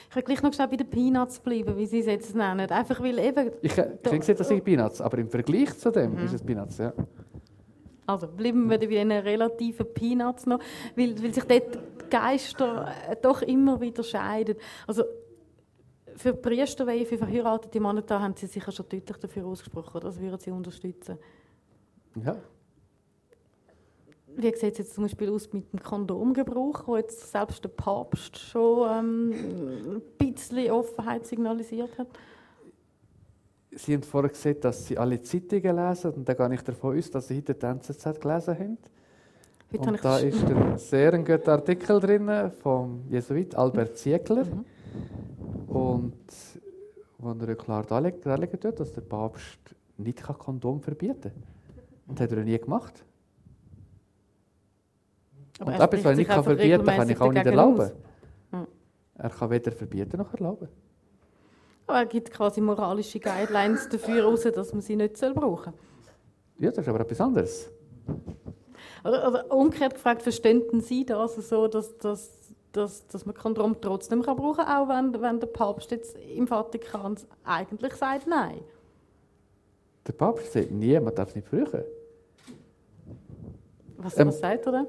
Ich will gleich noch schnell bei den Peanuts bleiben, wie Sie es jetzt nennen. Einfach weil eben... Ich, ich denke nicht, dass ich Peanuts, aber im Vergleich zu dem mhm. ist es Peanuts, ja. Also bleiben wir bei den relativen Peanuts noch, weil, weil sich dort die Geister doch immer wieder scheiden. Also für Priesterweihe, für verheiratete Männer, da haben Sie sicher schon deutlich dafür ausgesprochen, Das würden Sie unterstützen. Ja. Wie sieht es jetzt zum Beispiel aus mit dem Kondomgebrauch, wo jetzt selbst der Papst schon ähm, ein bisschen Offenheit signalisiert hat? Sie haben vorher gesagt, dass Sie alle Zeitungen lesen. Und da gehe ich davon aus, dass Sie heute die NZZ gelesen haben. Heute und da ist ein sehr guter Artikel drin vom Jesuit Albert Ziegler. Mhm. Und wo er klar darlegen tut, dass der Papst nicht Kondom verbieten kann. Und das hat er nie gemacht. Aber und etwas, was er nicht verbieten kann, kann ich auch nicht erlauben. Hm. Er kann weder verbieten noch erlauben. Aber er gibt quasi moralische Guidelines dafür heraus, dass man sie nicht brauchen soll. Ja, das ist aber etwas anderes. Oder umgekehrt gefragt, verstehen Sie das so, dass, dass dass, dass man Kondom trotzdem kann brauchen kann, auch wenn, wenn der Papst jetzt im Vatikan eigentlich sagt Nein. Der Papst sagt nie, man darf nicht brauchen. Was, ähm, was sagt er?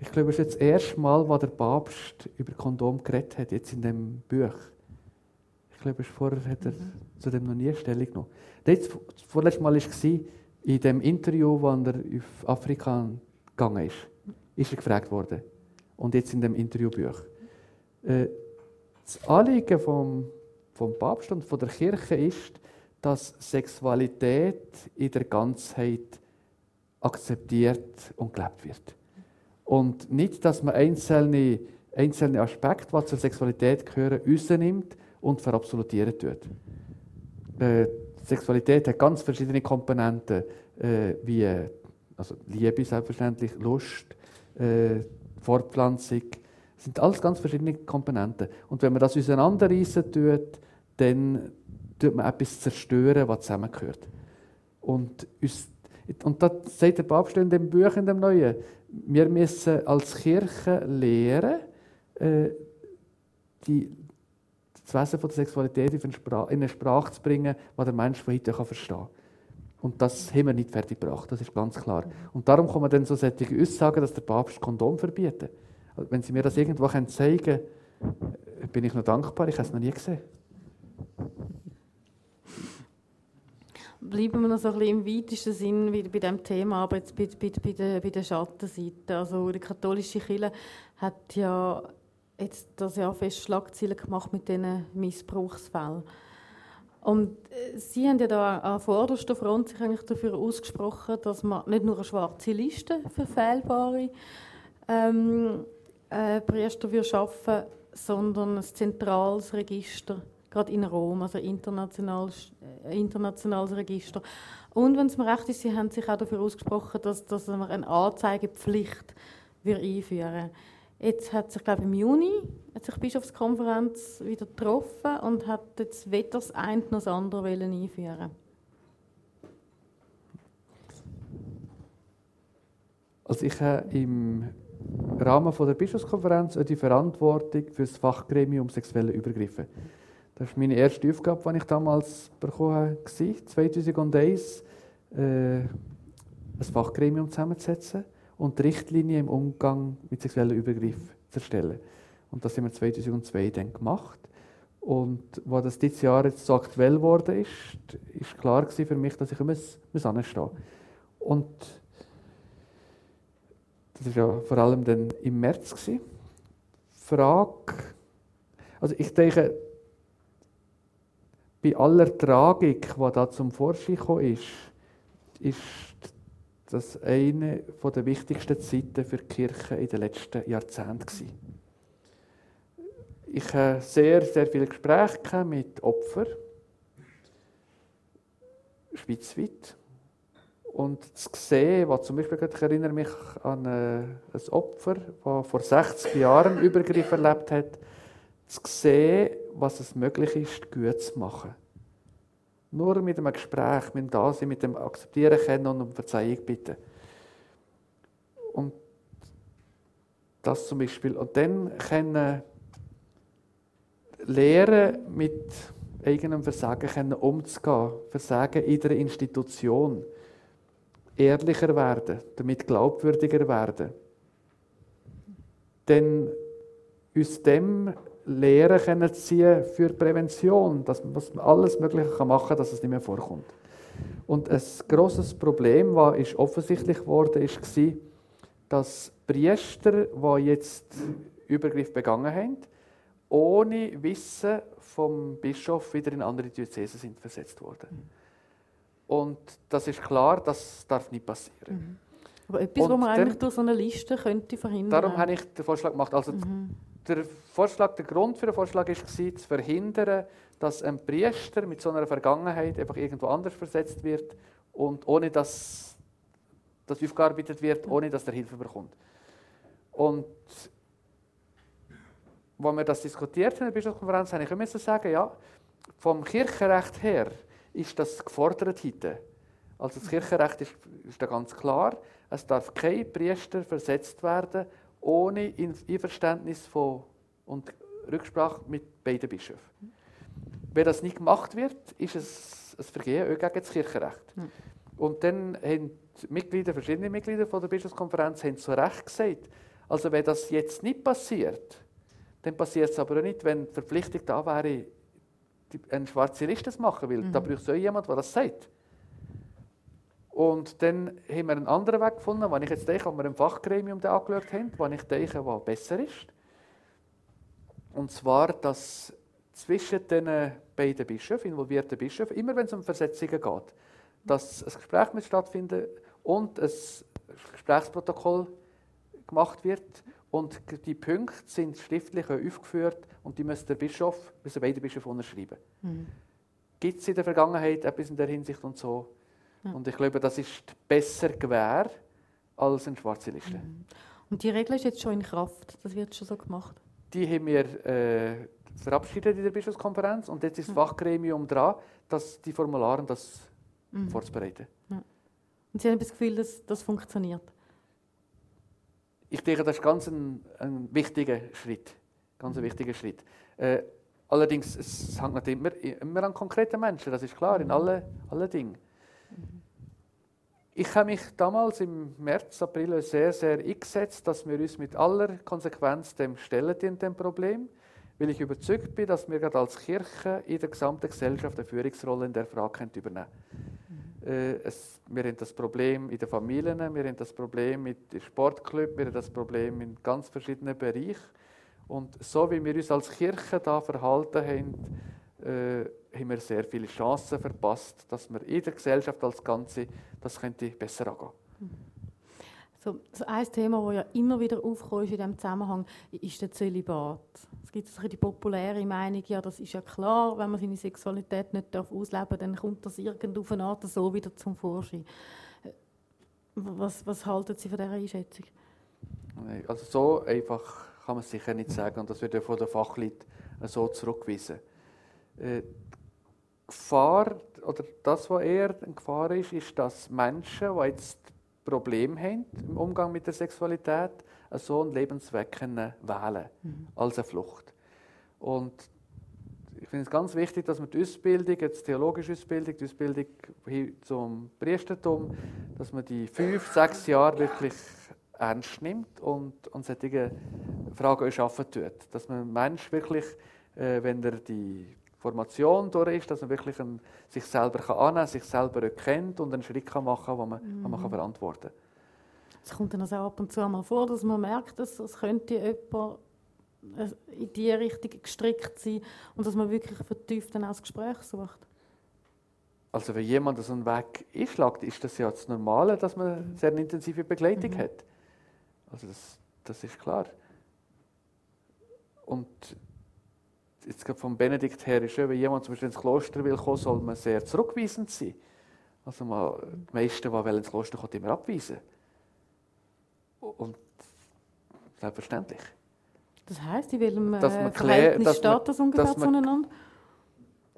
Ich glaube, es ist jetzt das erste Mal, wo der Papst über Kondom geredet hat, jetzt in dem Buch. Ich glaube, vorher hat er mhm. zu dem noch nie Stellung genommen. Das vorletzte Mal war in dem Interview, wo er auf Afrika gegangen ist ist er gefragt worden. Und jetzt in dem Interviewbuch. Äh, das Anliegen vom, vom Papst und von der Kirche ist, dass Sexualität in der Ganzheit akzeptiert und gelebt wird. Und nicht, dass man einzelne, einzelne Aspekte, die zur Sexualität gehören, rausnimmt und verabsolutieren tut. Äh, Sexualität hat ganz verschiedene Komponenten, äh, wie also Liebe selbstverständlich, Lust, äh, Fortpflanzung. Das sind alles ganz verschiedene Komponenten. Und wenn man das auseinanderreißen tut, dann tut man etwas zerstören, was zusammengehört. Und, uns, und das sagt der Papst in dem Buch, in dem Neuen. Wir müssen als Kirche lehren, äh, die das Wesen von der Sexualität in eine Sprache zu bringen, die der Mensch von heute verstehen kann. Und das haben wir nicht fertig gebracht, das ist ganz klar. Und darum man dann so solche Aussagen, dass der Papst Kondom verbietet. Also wenn Sie mir das irgendwo zeigen können, bin ich noch dankbar, ich habe es noch nie gesehen. Bleiben wir noch so ein bisschen im weitesten Sinn bei diesem Thema, aber jetzt bei, bei, bei, der, bei der Schattenseite. Also die katholische Kirche hat ja jetzt das Jahr fest Schlagzeilen gemacht mit diesen Missbrauchsfällen. Und äh, Sie haben ja da an vorderster Front sich eigentlich dafür ausgesprochen, dass man nicht nur eine schwarze Liste für fehlbare ähm, äh, Priester schaffen sondern ein zentrales Register, gerade in Rom, also ein internationales, äh, internationales Register. Und wenn es mir recht ist, Sie haben sich auch dafür ausgesprochen, dass, dass man eine Anzeigepflicht einführen würde. Jetzt hat sich, glaube ich, im Juni hat sich die Bischofskonferenz wieder getroffen und hat jetzt weder das eine noch das andere einführen Also ich habe im Rahmen der Bischofskonferenz die Verantwortung für das Fachgremium sexuelle Übergriffe. Das ist meine erste Aufgabe, die ich damals bekommen habe, 2001, äh, ein Fachgremium zusammenzusetzen und Richtlinien im Umgang mit sexuellen Übergriffen zu erstellen. Und das haben wir 2002 dann gemacht. Und als das dieses Jahr jetzt so aktuell geworden ist, ist klar für mich, dass ich immer anstehen muss. Und das war ja vor allem dann im März. Gewesen. Frage, also ich denke, bei aller Tragik, die da zum Vorschein gekommen ist, ist das eine der wichtigsten Zeiten für die Kirche in den letzten Jahrzehnten. Ich habe sehr, sehr viele Gespräche mit Opfern, schweizweit. Und zu sehen, was zum Beispiel, ich erinnere mich an äh, ein Opfer, das vor 60 Jahren Übergriff erlebt hat, zu sehen, was es möglich ist, gut zu machen. Nur mit einem Gespräch, mit dem Dasein, mit dem Akzeptieren können und um Verzeihung bitten. Und das zum Beispiel. Und dann können lernen, mit eigenem Versagen umzugehen. Versagen in der Institution ehrlicher werden, damit glaubwürdiger werden. Denn aus dem Lehren können ziehen für Prävention, dass man alles Mögliche machen kann, dass es nicht mehr vorkommt. Und ein grosses Problem, was ist offensichtlich geworden ist, war, dass Priester, die jetzt Übergriff begangen haben, ohne Wissen vom Bischof wieder in andere Diözesen sind versetzt worden. Und das ist klar, das darf nicht passieren. Mhm. Aber etwas, was man eigentlich durch so eine Liste könnte verhindern. Darum habe ich den Vorschlag gemacht. Also mhm. Der Vorschlag, der Grund für den Vorschlag war, zu verhindern, dass ein Priester mit so einer Vergangenheit einfach irgendwo anders versetzt wird und ohne dass das aufgearbeitet wird, ohne dass er Hilfe bekommt. Und als wir das diskutiert haben in der Bischofskonferenz, habe ich immer sagen, ja, vom Kirchenrecht her ist das gefordert heute. Also das Kirchenrecht ist, ist da ganz klar. Es darf kein Priester versetzt werden ohne Einverständnis von und Rücksprache mit beiden Bischöfen. Wenn das nicht gemacht wird, ist es ein Vergehen gegen das Kirchenrecht. Und dann haben Mitglieder, verschiedene Mitglieder von der Bischofskonferenz haben zu Recht gesagt, also wenn das jetzt nicht passiert, dann passiert es aber auch nicht, wenn die Verpflichtung da wäre, eine schwarze Liste zu machen, weil mhm. da braucht es auch jemand, der das sagt. Und dann haben wir einen anderen Weg gefunden, den ich jetzt denke, ob wir im Fachgremium angeschaut haben, den ich denke, was besser ist. Und zwar, dass zwischen den beiden Bischöfen, involvierten Bischöfen, immer wenn es um Versetzungen geht, dass ein Gespräch mit stattfindet und ein Gesprächsprotokoll gemacht wird und die Punkte sind schriftlich aufgeführt und die müssen der Bischof, müssen beide Bischöfe unterschreiben. Mhm. Gibt es in der Vergangenheit etwas in der Hinsicht und so? Ja. Und ich glaube, das ist besser gewähr als eine schwarze Liste. Mhm. Und die Regel ist jetzt schon in Kraft, das wird schon so gemacht? Die haben wir äh, verabschiedet in der Bischofskonferenz und jetzt ist das Fachgremium dran, dass die Formulare das mhm. vorzubereiten. Ja. Und Sie haben das Gefühl, dass das funktioniert? Ich denke, das ist ganz ein, ein wichtiger Schritt. Ganz ein mhm. wichtiger Schritt. Äh, Allerdings, es hängt nicht immer, immer an konkreten Menschen, das ist klar, in allen, allen Dingen. Ich habe mich damals im März, April sehr, sehr eingesetzt, dass wir uns mit aller Konsequenz dem stellen, in dem Problem, weil ich überzeugt bin, dass wir gerade als Kirche in der gesamten Gesellschaft eine Führungsrolle in der Frage übernehmen können. Äh, es, wir haben das Problem in den Familien, wir haben das Problem mit dem Sportclub, wir haben das Problem in ganz verschiedenen Bereichen. Und so wie wir uns als Kirche da verhalten haben, äh, haben wir sehr viele Chancen verpasst, dass wir in der Gesellschaft als Ganze das könnte besser angehen. So, so ein Thema, das ja immer wieder aufkommt in diesem Zusammenhang, ist der Zölibat. Es gibt so die populäre Meinung, ja, das ist ja klar, wenn man seine Sexualität nicht ausleben darf, dann kommt das irgendwo auf eine Art so wieder zum Vorschein. Was, was halten Sie von dieser Einschätzung? Also so einfach kann man sicher nicht sagen und das wird ja von den Fachleuten so zurückgewiesen. Äh, Gefahr, oder das, was eher eine Gefahr ist, ist, dass Menschen, die jetzt Probleme haben im Umgang mit der Sexualität, so einen Lebensweg können wählen mhm. als eine Flucht. Und ich finde es ganz wichtig, dass man die Ausbildung, jetzt die theologische Ausbildung, die Ausbildung zum Priestertum, dass man die fünf, sechs Jahre wirklich ernst nimmt und, und solche Fragen schaffen tut. Dass man Mensch wirklich, äh, wenn er die Formation durch ist, dass man wirklich ein, sich selber kann annehmen kann, sich selber erkennt und einen Schritt kann machen kann, den man, mhm. man kann verantworten kann. Es kommt dann also ab und zu mal vor, dass man merkt, dass es könnte jemand äh, in diese Richtung gestrickt sein und dass man wirklich vertieft dann auch das Gespräch sucht. Also wenn jemand so einen Weg einschlägt, ist das ja das Normale, dass man eine sehr intensive Begleitung mhm. hat. Also das, das ist klar. Und jetzt vom Benedikt her ist, wenn jemand zum Beispiel ins Kloster will kommen, soll man sehr zurückweisend sein. Also man, die meisten, die ins Kloster kommen, immer abweisen. Und selbstverständlich. Das heisst, in welchem dass man Verhältnis dass steht das ungefähr man, zueinander?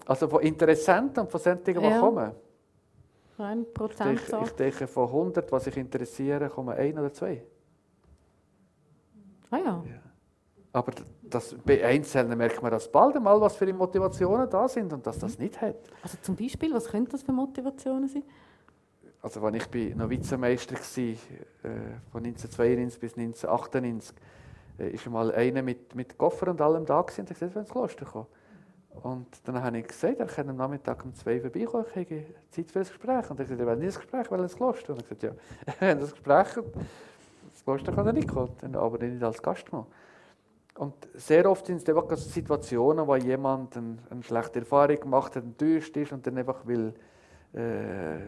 Also von Interessenten und von solchen, die ja. kommen. Ein Prozent. Ich, ich denke, von 100, was sich interessieren, kommen ein oder zwei. Ah ja. ja. Aber das, bei Einzelnen merkt man das bald einmal, was für Motivationen da sind und dass das nicht hat. Also zum Beispiel, was könnten das für Motivationen sein? Also als ich bei Novizemeister war, äh, von 1992 bis 1998, äh, ist einmal einer mit, mit Koffer und allem da gewesen und hat gesagt, wir ins Kloster kommen. Und dann habe ich gesagt, er kann am Nachmittag um zwei vorbeikommen, ich habe Zeit für ein Gespräch. Und er hat gesagt, er will nicht ein Gespräch, weil ins Kloster. Und ich habe gesagt, ja, wenn das Gespräch, das Kloster kann er nicht kommen, aber nicht als Gast kommen. Und sehr oft sind es einfach Situationen, wo jemand eine, eine schlechte Erfahrung gemacht hat, enttäuscht ist und dann einfach will äh,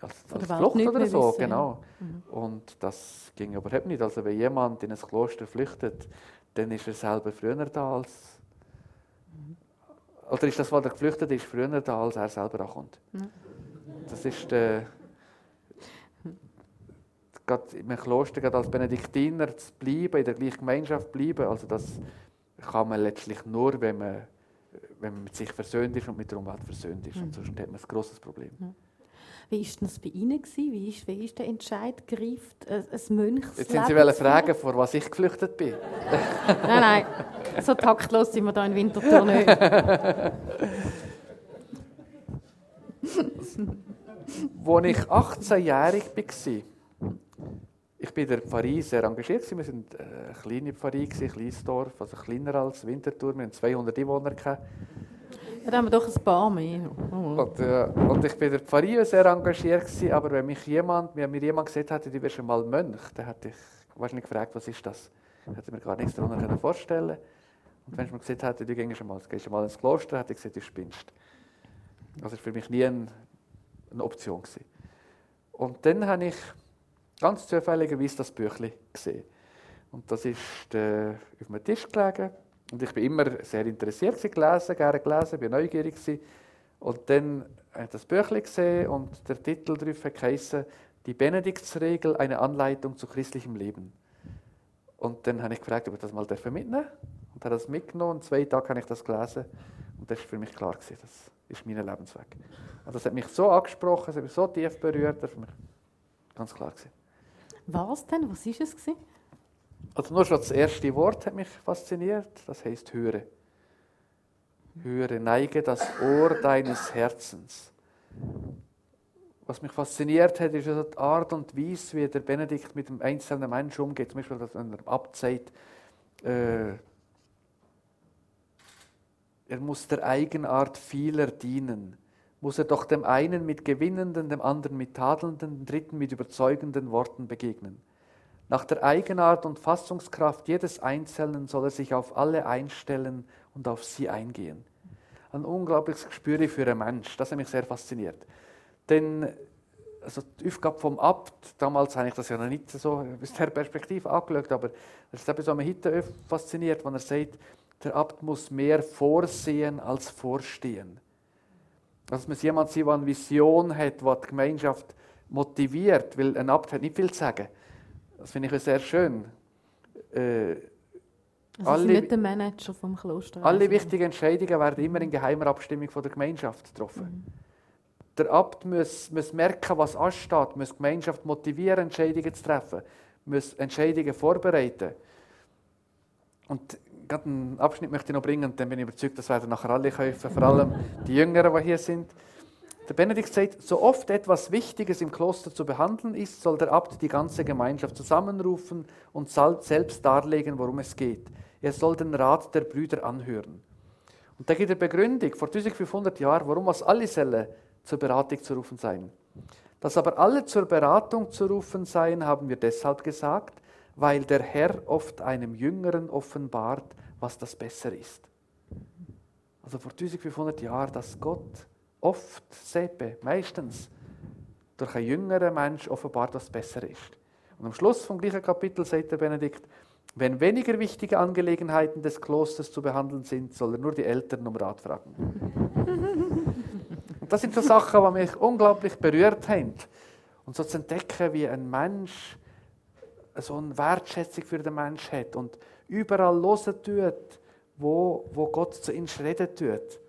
als, als Flucht oder so. Wissen, genau. Mhm. Und das ging überhaupt nicht. Also wenn jemand in ein Kloster flüchtet, dann ist er selber früher da als mhm. oder ist das, was er geflüchtet ist, früher da, als er selber ankommt. Mhm. Das ist der gerade im Kloster gerade als Benediktiner zu bleiben, in der gleichen Gemeinschaft zu bleiben, also das kann man letztlich nur, wenn man, wenn man mit sich versöhnt ist und mit der Umwelt versöhnt ist. Mhm. Und sonst hat man ein grosses Problem. Mhm. Wie war das bei Ihnen? Wie ist, wie ist der Entscheid gereift, ein Mönchsleben Jetzt sind Sie wollen fragen, vor was ich geflüchtet bin. nein, nein, so taktlos sind wir hier in Winterthur nicht. Als ich 18-jährig war, ich bin in der Pfarrei sehr engagiert. Wir waren eine kleine Pfarrei, ein kleines Dorf, also kleiner als Winterthur. Wir hatten 200 Einwohner. Ja, da haben wir doch ein paar mehr. Oh. Und, äh, und, ich bin in der Pfarrei sehr engagiert, aber wenn mich jemand, wenn mir jemand gesagt hätte, du wirst einmal Mönch, dann hätte ich wahrscheinlich gefragt, was ist das? Ich hätte mir gar nichts darunter vorstellen Und wenn ich mir gesagt hätte, du gehst einmal, gehst einmal ins Kloster, hätte ich gesagt, du spinnst. Das war für mich nie eine, eine Option. Gewesen. Und dann habe ich ganz zufälligerweise das Büchlein gesehen. Und das ist äh, auf dem Tisch gelegen. Und ich bin immer sehr interessiert gelesen, gerne gelesen, bin neugierig gewesen. Und dann habe ich das Büchlein gesehen und der Titel darauf heißt Die Benediktsregel, eine Anleitung zu christlichem Leben. Und dann habe ich gefragt, ob ich das mal mitnehmen darf. Und habe das mitgenommen und zwei Tage habe ich das gelesen. Und das war für mich klar, gewesen, das ist mein Lebensweg. Und das hat mich so angesprochen, es hat mich so tief berührt, das war mir ganz klar. Gewesen. Was denn? Was war es? Also nur schon das erste Wort hat mich fasziniert. Das heißt hören. höre, neige das Ohr deines Herzens. Was mich fasziniert hat, ist die Art und Weise, wie der Benedikt mit dem einzelnen Menschen umgeht. Zum Beispiel, wenn er abzeigt, äh, er muss der Eigenart vieler dienen. Muss er doch dem einen mit gewinnenden, dem anderen mit tadelnden, dem dritten mit überzeugenden Worten begegnen. Nach der Eigenart und Fassungskraft jedes Einzelnen soll er sich auf alle einstellen und auf sie eingehen. Ein unglaubliches Gespür für einen Mensch. Das hat mich sehr fasziniert. Denn also die Aufgabe vom Abt, damals habe ich das ja noch nicht so aus der Perspektive angeschaut, aber das ist was mich heute fasziniert, wenn er sagt, der Abt muss mehr vorsehen als vorstehen. Dass man jemand sein, der eine Vision hat, die die Gemeinschaft motiviert, weil ein Abt hat nicht viel zu sagen. Das finde ich sehr schön. Äh, also alle, nicht der Manager vom Kloster. Alle also. wichtigen Entscheidungen werden immer in geheimer Abstimmung von der Gemeinschaft getroffen. Mhm. Der Abt muss, muss merken, was ansteht, muss die Gemeinschaft motivieren, Entscheidungen zu treffen, muss Entscheidungen vorbereiten. Und gerade einen Abschnitt möchte ich noch bringen, und dann bin ich überzeugt, das werden nachher alle kaufen, vor allem die Jüngeren, die hier sind. Der Benedikt sagt, so oft etwas Wichtiges im Kloster zu behandeln ist, soll der Abt die ganze Gemeinschaft zusammenrufen und selbst darlegen, worum es geht. Er soll den Rat der Brüder anhören. Und da gibt er Begründung vor 1500 Jahren, warum aus alle Säle zur Beratung zu rufen seien. Dass aber alle zur Beratung zu rufen seien, haben wir deshalb gesagt, weil der Herr oft einem Jüngeren offenbart, was das besser ist. Also vor 1500 Jahren, dass Gott oft, Sepe, meistens durch einen jüngeren Mensch offenbart, was besser ist. Und am Schluss vom gleichen Kapitel sagt der Benedikt, wenn weniger wichtige Angelegenheiten des Klosters zu behandeln sind, soll er nur die Eltern um Rat fragen. Und das sind so Sachen, die mich unglaublich berührt haben. Und so zu entdecken, wie ein Mensch so eine Wertschätzung für den Mensch hat und überall hören tut, wo, wo Gott zu ihm reden tut.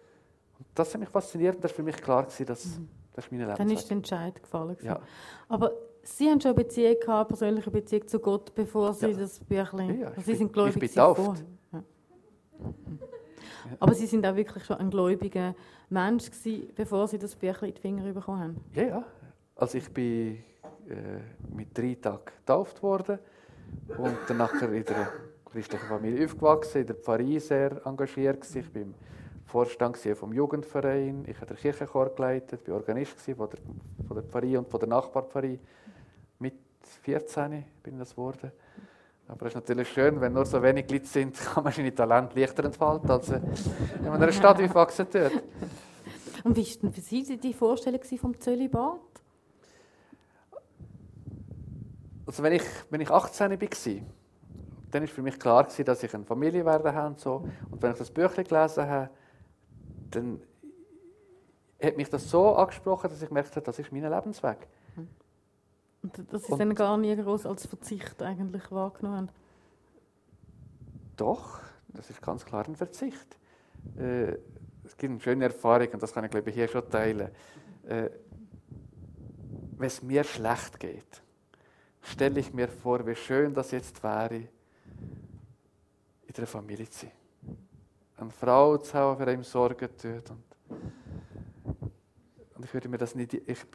Und das hat mich fasziniert und das war für mich klar, dass mhm. das ist meine Lebenszeit. Dann ist der Entscheid gefallen. Ja. Aber Sie haben schon eine Beziehung gehabt, persönliche Beziehung zu Gott, bevor Sie ja. das Büchlein... Ja, Sie sind gläubig. Ich bin tauft. Ja. Aber Sie sind auch wirklich schon ein gläubiger Mensch gewesen, bevor Sie das Büchlein in die Finger bekommen haben. Ja, ja. Also ich bin äh, mit drei Tagen getauft worden und dann in der christlichen Familie aufgewachsen, in der Pfarrei sehr engagiert gewesen. Ich im Vorstand vom Jugendverein, ich habe den Kirchenchor geleitet, war Organist von der, von der Pfarrei und von der Nachbarpfarrei. Mit 14 bin ich das geworden. Aber es ist natürlich schön, wenn nur so wenig Leute sind, kann man seine Talente leichter entfalten, als wenn man in einer Stadt aufwachsen tut. Und wie war denn für Sie die Vorstellung vom Zölibat? Also wenn ich, wenn ich 18 war, dann war für mich klar, dass ich eine Familie werden habe. Und, so. und wenn ich das Büchlein gelesen habe, dann hat mich das so angesprochen, dass ich merkte, das ist mein Lebensweg. Und dass Sie es dann gar nie groß als Verzicht eigentlich wahrgenommen? Doch, das ist ganz klar ein Verzicht. Äh, es gibt eine schöne Erfahrung, und das kann ich glaube ich hier schon teilen. Äh, wenn es mir schlecht geht, stelle ich mir vor, wie schön das jetzt wäre, in der Familie zu sein. Eine Frau zu haben, für einen Sorgen tut. Und, ich würde mir das nicht, ich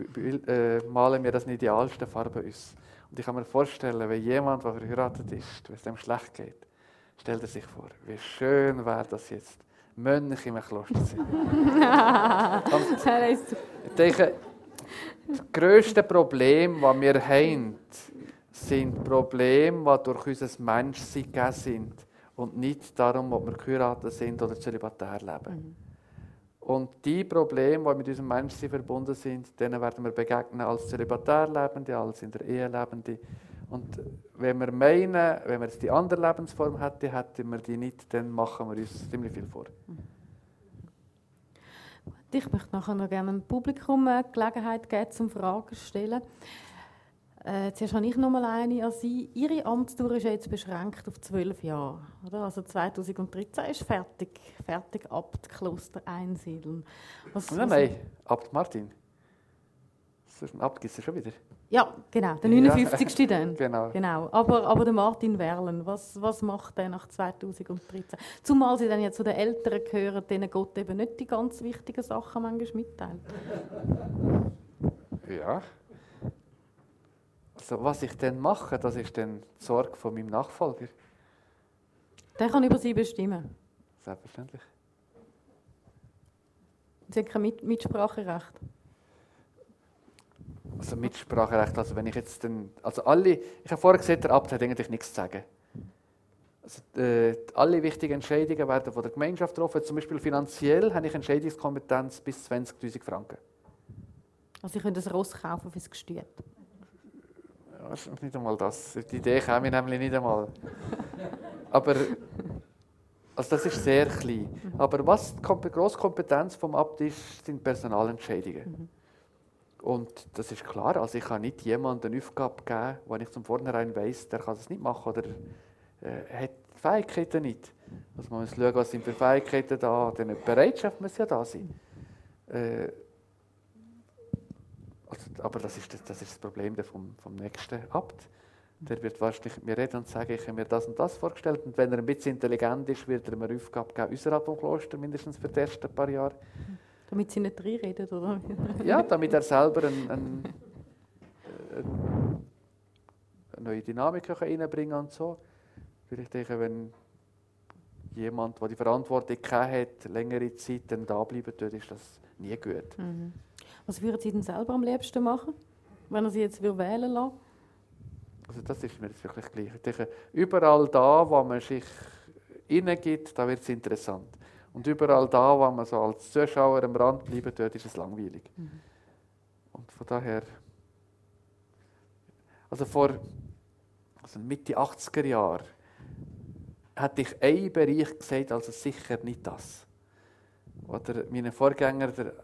äh, male mir das in idealste Farbe aus. Und ich kann mir vorstellen, wenn jemand, der verheiratet ist, wenn es dem schlecht geht, stellt er sich vor, wie schön wäre das jetzt, Mönch im Kloster zu sein. ich denke, das grösste Problem, das wir haben, sind Probleme, die durch unser Menschsein gegeben sind und nicht darum, ob wir geheiratet sind oder zölibatär leben. Mhm. Und die Probleme, die mit unserem Menschsein verbunden sind, denen werden wir begegnen als zölibatär Lebende, als in der Ehe Lebende. Und wenn wir meinen, wenn wir jetzt die andere Lebensform hätten, hätten wir die nicht, dann machen wir uns ziemlich viel vor. Mhm. Ich möchte nachher noch gerne dem Publikum eine Gelegenheit geben, zum Fragen zu stellen. Äh, zuerst habe ich noch mal eine an Sie. Ihre Amtsdauer ist jetzt beschränkt auf zwölf Jahre. Oder? Also 2013 ist fertig, fertig Abt Kloster einsiedeln. Was, nein, nein, Abt Martin. Abt, gibt es schon wieder. Ja, genau, der 59. dann. Genau. genau. Aber, aber der Martin Werlen, was, was macht er nach 2013? Zumal sie dann ja zu den Älteren gehören, denen Gott eben nicht die ganz wichtigen Sachen manchmal mitteilt. Ja. Also was ich dann mache, das ist dann die Sorge von meinem Nachfolger. Der kann über sie bestimmen. Selbstverständlich. Sie haben kein Mit Mitspracherecht. Also Mitspracherecht, also wenn ich jetzt dann, also alle, ich habe vorher gesagt, der Abt hat eigentlich nichts zu sagen. Also, äh, alle wichtigen Entscheidungen werden von der Gemeinschaft getroffen. Zum Beispiel finanziell habe ich Entscheidungskompetenz bis 20'000 Franken. Also ich könnte ein Ross kaufen fürs Gestüt. Nicht einmal das. Die Idee käme ich nämlich nicht einmal. Aber also das ist sehr klein. Aber was die grosse Kompetenz vom Abt ist, sind Personalentscheidungen. Mhm. Und das ist klar, also ich kann nicht jemandem eine Aufgabe geben, wo ich zum Vornherein weiß, der kann das nicht machen oder äh, hat die Fähigkeiten nicht. Also man muss schauen, was sind für Fähigkeiten da, denn die Bereitschaft muss ja da sein. Äh, also, aber das ist das, das ist das Problem vom, vom nächsten Abt. Der wird wahrscheinlich mit mir reden und sagen, ich habe mir das und das vorgestellt. Und wenn er ein bisschen intelligent ist, wird er mir Aufgabe geben, außerhalb vom Kloster, mindestens für die ersten paar Jahre. Damit sie nicht reinreden, oder? ja, damit er selber ein, ein, eine neue Dynamik reinbringen kann und so. ich denke, wenn jemand, der die Verantwortung hat, längere Zeit dann da bleiben tut, ist das nie gut. Mhm. Was würden Sie denn selber am liebsten machen, wenn er Sie jetzt wählen lassen Also das ist mir jetzt wirklich gleich. Überall da, wo man sich hineingibt, da wird es interessant. Und überall da, wo man so als Zuschauer am Rand bleiben dort ist es langweilig. Mhm. Und von daher, also vor also Mitte 80er Jahren, hatte ich einen Bereich gesagt, also sicher nicht das. Oder mein Vorgänger, der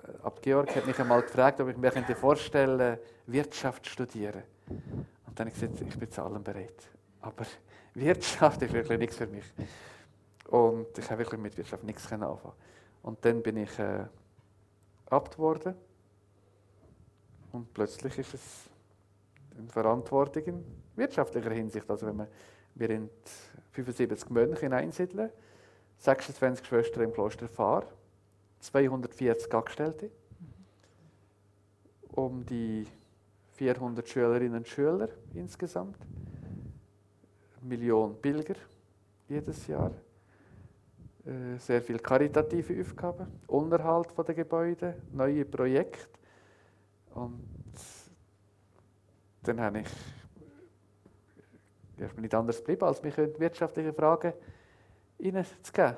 Georg, hat mich einmal gefragt, ob ich mir vorstellen könnte, Wirtschaft zu studieren. Und dann habe ich gesagt, ich bin zu allem bereit. Aber Wirtschaft ist wirklich nichts für mich. Und ich habe wirklich mit Wirtschaft nichts anfangen. Und dann bin ich äh, abt worden. Und plötzlich ist es eine Verantwortung in wirtschaftlicher Hinsicht. Also wenn man, wir sind 75 Mönche in einsiedeln, 26 Schwestern im Kloster Fahr, 240 Angestellte, um die 400 Schülerinnen und Schüler insgesamt, eine Million Pilger jedes Jahr. Äh, sehr viele karitative Aufgaben, Unterhalt der Gebäude, neue Projekte. Und dann habe ich mir nicht anders geblieben, als mich in wirtschaftliche Fragen hineinzugeben.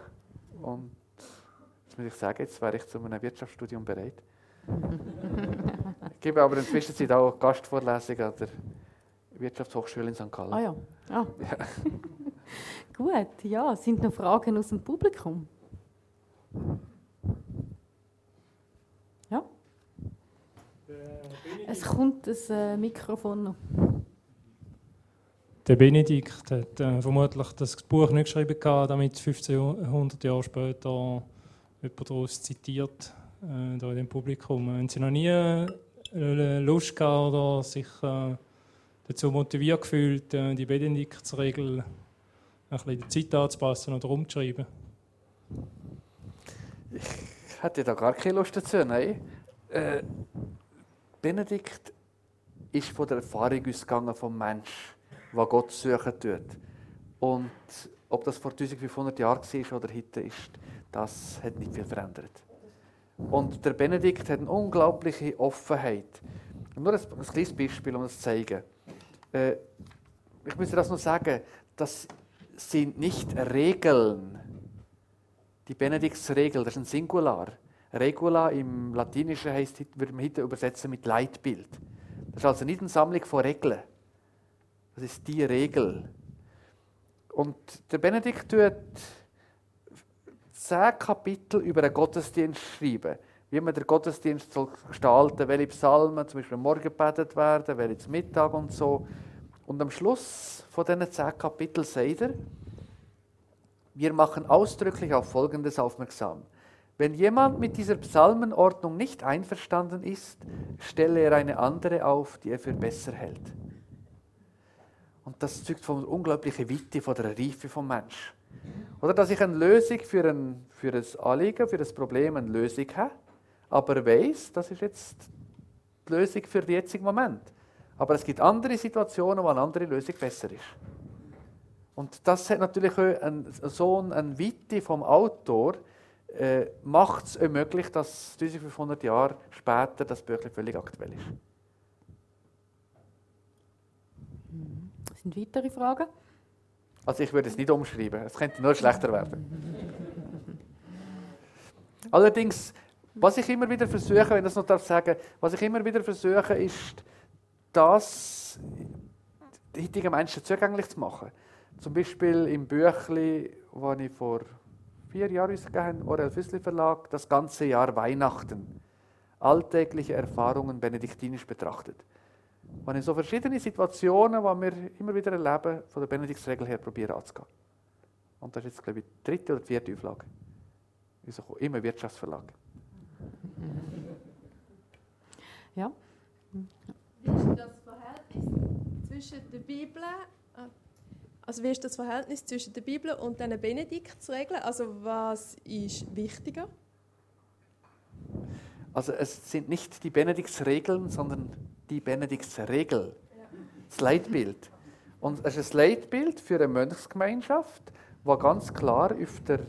Und jetzt muss ich sagen, jetzt wäre ich zu einem Wirtschaftsstudium bereit. ich gebe aber in der Zwischenzeit auch Gastvorlesungen an der Wirtschaftshochschule in St. Gallen. Ah ja. Ah. ja. Gut, ja. Sind noch Fragen aus dem Publikum? Ja? Es kommt ein äh, Mikrofon noch. Der Benedikt hat äh, vermutlich das Buch nicht geschrieben, damit 1500 Jahre später jemand daraus zitiert äh, da in dem Publikum. Haben Sie noch nie äh, Lust gehabt oder sich äh, dazu motiviert gefühlt, äh, die Benediktsregel ein bisschen die Zeit anzupassen oder umzuschreiben? Ich hatte da gar keine Lust dazu, nein. Äh, Benedikt ist von der Erfahrung ausgegangen vom Mensch, der Gott suchen tut. Und ob das vor 1500 Jahren war oder heute ist, das hat nicht viel verändert. Und der Benedikt hat eine unglaubliche Offenheit. Nur ein, ein kleines Beispiel, um das zu zeigen. Äh, ich muss das noch sagen, dass sind nicht Regeln. Die Benediktsregel, das ist ein Singular. Regula im Latinischen heißt, würde man heute übersetzen mit Leitbild. Das ist also nicht eine Sammlung von Regeln. Das ist die Regel. Und der Benedikt tut zehn Kapitel über einen Gottesdienst schreiben. Wie man den Gottesdienst soll gestalten welche Psalmen zum Beispiel Morgen gebetet werden, welche zum Mittag und so. Und am Schluss von diesen zehn Kapiteln sagt er, wir machen ausdrücklich auf Folgendes aufmerksam. Wenn jemand mit dieser Psalmenordnung nicht einverstanden ist, stelle er eine andere auf, die er für besser hält. Und das zeugt von der unglaublichen Witte, von der Reife vom Mensch. Oder dass ich eine Lösung für ein, für ein Anliegen, für ein Problem, eine Lösung habe, aber weiß, das ist jetzt die Lösung für den jetzigen Moment. Aber es gibt andere Situationen, wo eine andere Lösung besser ist. Und das hat natürlich auch ein, so eine Witte vom Autor, äh, macht es möglich, dass 1500 Jahre später das Büchlein völlig aktuell ist. Sind weitere Fragen? Also ich würde es nicht umschreiben, es könnte nur schlechter werden. Allerdings, was ich immer wieder versuche, wenn ich das noch darf sagen, was ich immer wieder versuche, ist, das heutigen Menschen zugänglich zu machen. Zum Beispiel im Büchli, das ich vor vier Jahren rausgegeben habe, Orel Füssli Verlag, das ganze Jahr Weihnachten. Alltägliche Erfahrungen benediktinisch betrachtet. Wenn ich so verschiedene Situationen, die wir immer wieder erleben, von der Benediktsregel her probieren anzugehen. Und das ist jetzt, glaube ich, die dritte oder vierte Auflage. Also immer Wirtschaftsverlag. Ja. Wie ist das Verhältnis zwischen der Bibel, äh, also wie ist das Verhältnis zwischen der Bibel und den Benediktsregeln? Also was ist wichtiger? Also es sind nicht die Benediktsregeln, sondern die Benediktsregel. Das Leitbild. Und es ist ein Leitbild für eine Mönchsgemeinschaft, die ganz klar auf der,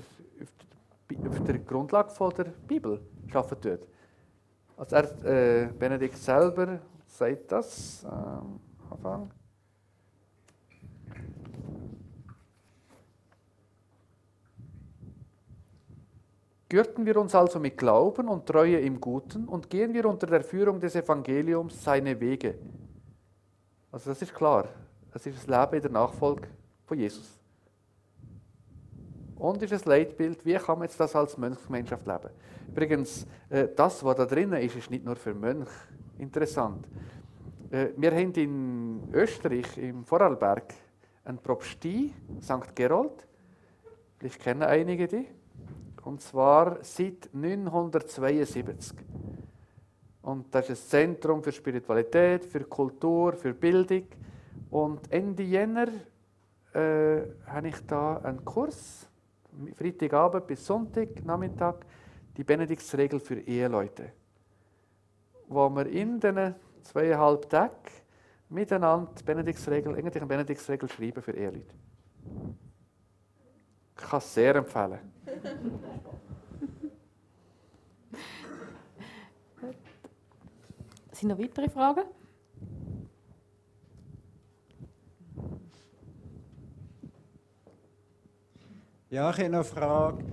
auf der Grundlage von der Bibel arbeiten tut. Also er, äh, Benedikt selber sagt das am ähm, Anfang. Gürten wir uns also mit Glauben und Treue im Guten und gehen wir unter der Führung des Evangeliums seine Wege. Also das ist klar. Es ist das Leben in der Nachfolge von Jesus. Und ist ein Leitbild, wie kann man jetzt das als Mönchsgemeinschaft leben? Übrigens, äh, das, was da drinnen ist, ist nicht nur für Mönch interessant. Äh, wir haben in Österreich, im Vorarlberg, einen Propstie, St. Gerold. Vielleicht kennen einige die. Und zwar seit 972. Und das ist ein Zentrum für Spiritualität, für Kultur, für Bildung. Und Ende Jänner äh, habe ich da einen Kurs, Freitagabend bis Sonntagnachmittag, die Benediktsregel für Eheleute. Wo wir in diesen zweieinhalb Tagen miteinander Benediktsregel, eigentlich eine Benediktsregel schreiben für Eheleute. Ich kann es sehr empfehlen. Sind noch weitere Fragen? Ja, ich habe noch eine Frage.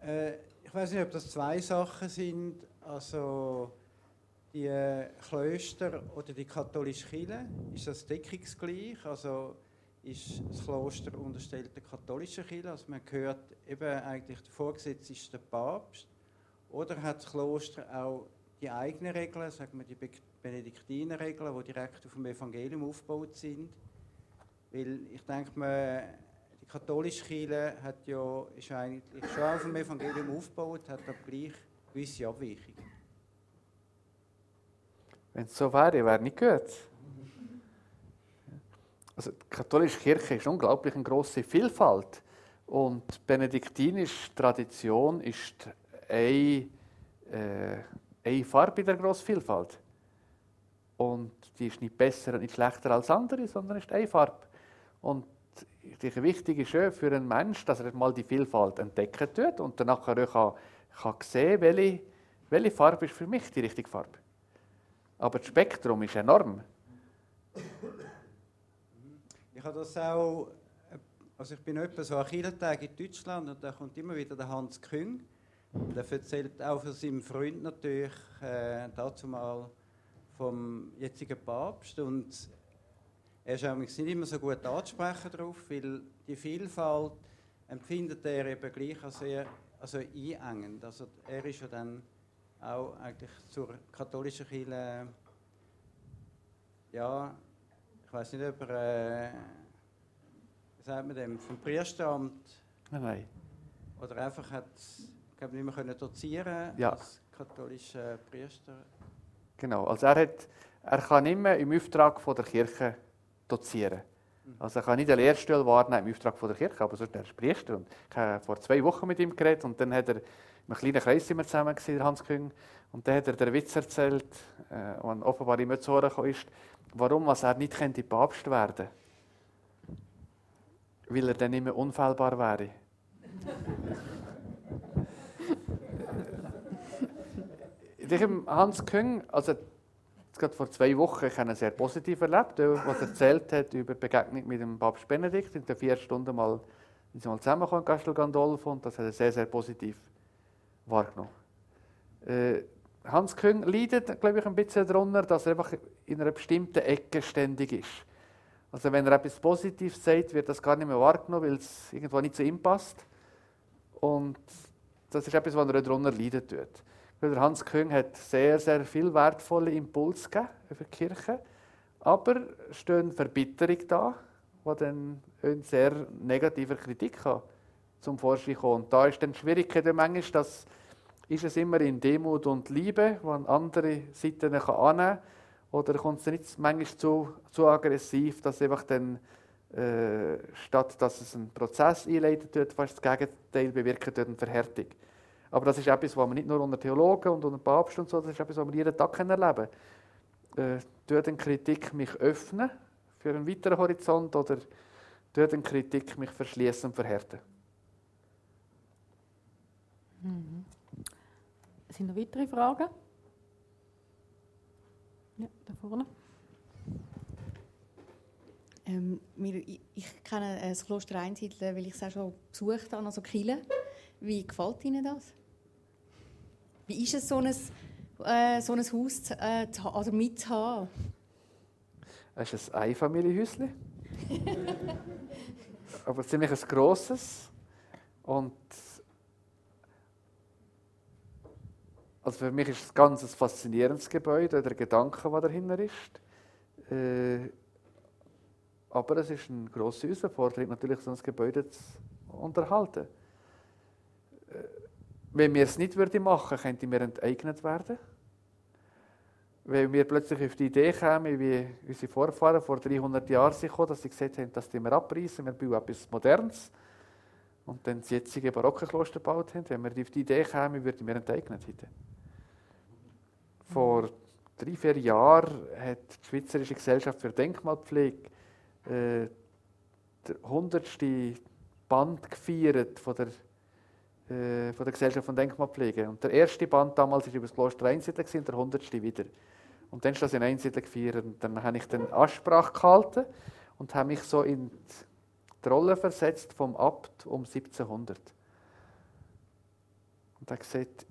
Äh, ich weiß nicht, ob das zwei Sachen sind. Also die äh, Klöster oder die katholische Kirche, ist das deckungsgleich? Also ist das Kloster unterstellt der katholischen Kirche. Also man hört eben eigentlich, der Vorgesetzte ist der Papst. Oder hat das Kloster auch die eigenen Regeln, sagen wir die Benediktinerregeln, die direkt auf dem Evangelium aufgebaut sind? Weil ich denke, man, die katholische Kirche hat ja, ist eigentlich schon auf dem Evangelium aufgebaut, hat aber gleich gewisse Abweichungen. Wenn es so wäre, wäre nicht gut. Also die katholische Kirche ist unglaublich eine große Vielfalt und die benediktinische Tradition ist eine, äh, eine Farbe in der grossen Vielfalt. Und die ist nicht besser und nicht schlechter als andere, sondern ist eine Farbe. Und die wichtig ist für einen Menschen, dass er mal die Vielfalt entdecken tut und dann kann, kann sehen, welche, welche Farbe ist für mich die richtige Farbe. Aber das Spektrum ist enorm. Habe das auch, also ich bin etwa so an Kirchentag in Deutschland und da kommt immer wieder der Hans Küng. Und er erzählt auch von seinem Freund natürlich äh, dazu mal vom jetzigen Papst und er ist nicht immer so gut anzusprechen darauf, weil die Vielfalt empfindet er eben gleich als sehr also einengend. Also er ist ja dann auch eigentlich zur katholischen Kirche ja ich weiß nicht, ob er, äh, sagt man dem, vom Priesteramt nein, nein. oder einfach hat glaube nicht mehr können dozieren Ja. als katholischer Priester. Genau, also er, hat, er kann nicht mehr im Auftrag von der Kirche dozieren. Also er kann nicht den Lehrstuhl wahrnehmen im Auftrag von der Kirche, aber sonst er ist Priester. Und ich habe vor zwei Wochen mit ihm geredet und dann hat er, in einem kleinen Kreis sind wir zusammen, gewesen, der Hans Küng, und dann hat er den Witz erzählt, äh, und offenbar ihm zu gekommen ist, warum was er nicht könnte Papst werden Weil er dann mehr unfehlbar wäre. Ich denke, Hans Küng, also gerade vor zwei Wochen, ich habe sehr positiv erlebt, was er erzählt hat über die Begegnung mit dem Papst Benedikt. In den vier Stunden mal, sind sie mal zusammengekommen in Castel Gandolfo und das hat er sehr, sehr positiv wahrgenommen. Äh, Hans Küng leidet, glaube ich, ein bisschen darunter, dass er einfach in einer bestimmten Ecke ständig ist. Also wenn er etwas Positives sagt, wird das gar nicht mehr wahrgenommen, weil es irgendwo nicht zu ihm passt. Und das ist etwas, was er darunter leiden tut. Hans Küng hat sehr, sehr viel wertvolle Impulse gegeben für die Kirche. Aber es stehen Verbitterung da, die dann in sehr negativer Kritik zum Vorschein kommen. Und da ist dann die Schwierigkeit manchmal, dass ist es immer in Demut und Liebe, man andere Seiten annehmen kann, oder kommt es nicht manchmal zu, zu aggressiv, dass einfach dann, äh, statt dass es einen Prozess einleitet wird, fast das Gegenteil bewirken durch eine Verhärtung. Aber das ist etwas, was man nicht nur unter Theologen und unter Papst und so, das ist etwas, was wir jeden Tag erleben können. Äh, den Kritik mich öffnen für einen weiteren Horizont oder den Kritik mich verschließen und verhärten. Mhm. Sind noch weitere Fragen? Ja, da vorne. Ähm, wir, ich, ich kenne äh, das Kloster Einsiedeln, weil ich es auch schon besucht habe, also Kille. Wie gefällt Ihnen das? Wie ist es, so ein, äh, so ein Haus zu, äh, zu, also mitzuhaben? Es ist ein Einfamilienhäuschen. aber ziemlich ein grosses. Und also für mich ist es ganz ein faszinierendes Gebäude, der Gedanke, der dahinter ist. Äh, aber es ist eine grosse Herausforderung, natürlich so ein Gebäude zu unterhalten. Äh, wenn wir es nicht würden machen, könnten wir enteignet werden. Wenn wir plötzlich auf die Idee kämen, wie unsere Vorfahren vor 300 Jahren sind dass sie gesagt haben, das wir abreißen, wir bauen etwas Modernes und dann das jetzige barocke Kloster gebaut haben, wenn wir auf die Idee kämen, würden wir enteignet heute. Vor drei, vier Jahren hat die Schweizerische Gesellschaft für Denkmalpflege äh, der 100. Band gefeiert von der, äh, von der Gesellschaft von Denkmalpflege. Und der erste Band damals war über das Kloster Einsiedeln und der 100. wieder. Und dann ist das in Einsiedeln gefeiert. Und dann habe ich dann Ansprache gehalten und habe mich so in die Rolle versetzt vom Abt um 1700. Und er gesagt,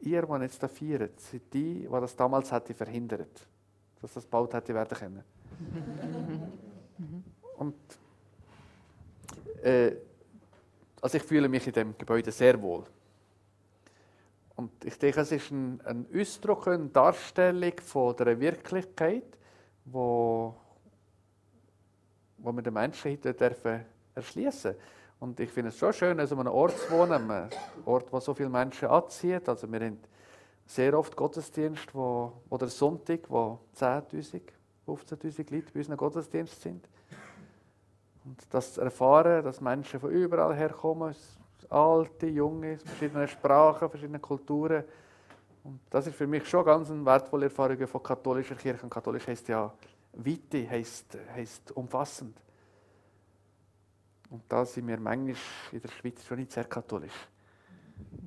ihr, die jetzt da feiert, seid die, die das damals hätte verhindert, dass das gebaut hätte werden können. Und äh, also ich fühle mich in dem Gebäude sehr wohl. Und ich denke, es ist ein, ein Ausdruck, eine Darstellung von der Wirklichkeit, wo, wo wir den Menschen heute dürfen erschließen. Und ich finde es schon schön, an so einem Ort zu wohnen, einem Ort, wo so viele Menschen anzieht. Also wir haben sehr oft Gottesdienst, wo, oder Sonntag, wo 10'000, 15'000 Leute bei unseren Gottesdienst sind. Und das zu erfahren, dass Menschen von überall herkommen, alte, junge, verschiedene Sprachen, verschiedene Kulturen. Und das ist für mich schon ganz eine wertvolle Erfahrung von katholischer Kirche. Und katholisch heißt ja Weite, heißt, heißt umfassend. Und da sind wir manchmal in der Schweiz schon nicht sehr katholisch.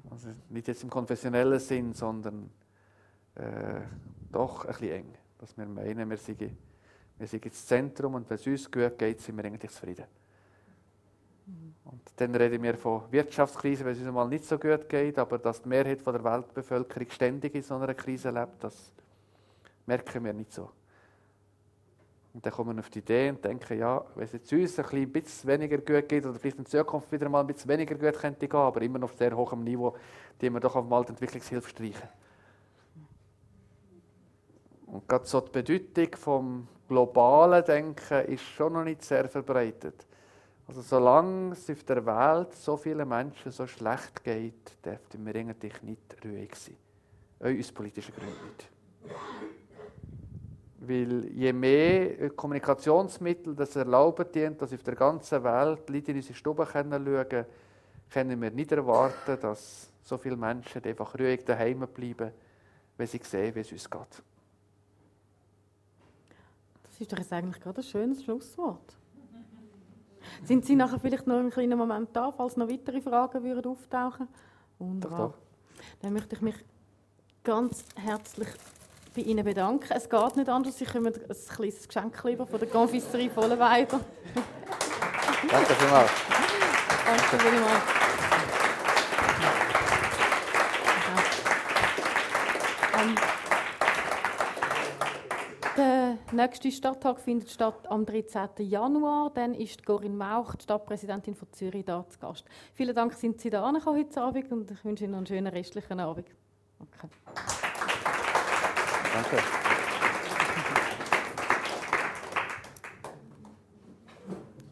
Also nicht jetzt im konfessionellen Sinn, sondern äh, doch ein bisschen eng. Dass wir meinen, wir sind, wir sind das Zentrum und wenn es uns gut geht, sind wir eigentlich zufrieden. Und dann reden wir von Wirtschaftskrise, wenn es uns mal nicht so gut geht, aber dass die Mehrheit der Weltbevölkerung ständig in so einer Krise lebt, das merken wir nicht so. Und dann kommen wir auf die Idee und denken, ja, wenn es jetzt uns ein bisschen weniger gut geht oder vielleicht in Zukunft wieder mal ein bisschen weniger gut könnte gehen, aber immer noch auf sehr hohem Niveau, die wir doch auf mal die Entwicklungshilfe streichen. Und gerade so die Bedeutung vom globalen Denken ist schon noch nicht sehr verbreitet. Also solange es auf der Welt so vielen Menschen so schlecht geht, dürften wir eigentlich nicht ruhig sein. Auch aus politischen Gründen nicht. Weil je mehr Kommunikationsmittel das erlauben dass auf der ganzen Welt Leute in unsere Stube schauen können, können wir nicht erwarten, dass so viele Menschen einfach ruhig daheim bleiben, wenn sie sehen, wie es uns geht. Das ist doch jetzt eigentlich gerade ein schönes Schlusswort. Sind Sie nachher vielleicht noch einen kleinen Moment da, falls noch weitere Fragen würden auftauchen Wunderbar. Doch, doch. Dann möchte ich mich ganz herzlich bei Ihnen bedanken. Es geht nicht anders, Sie kommen ein kleines Geschenk lieber von der Confiserie Vollenweider. Danke vielmals. Danke vielmals. Um, der nächste Stadttag findet statt am 13. Januar. Dann ist Corinne Mauch, die Stadtpräsidentin von Zürich, da zu Gast. Vielen Dank, sind Sie da heute Abend und ich wünsche Ihnen einen schönen restlichen Abend. Okay. Danke.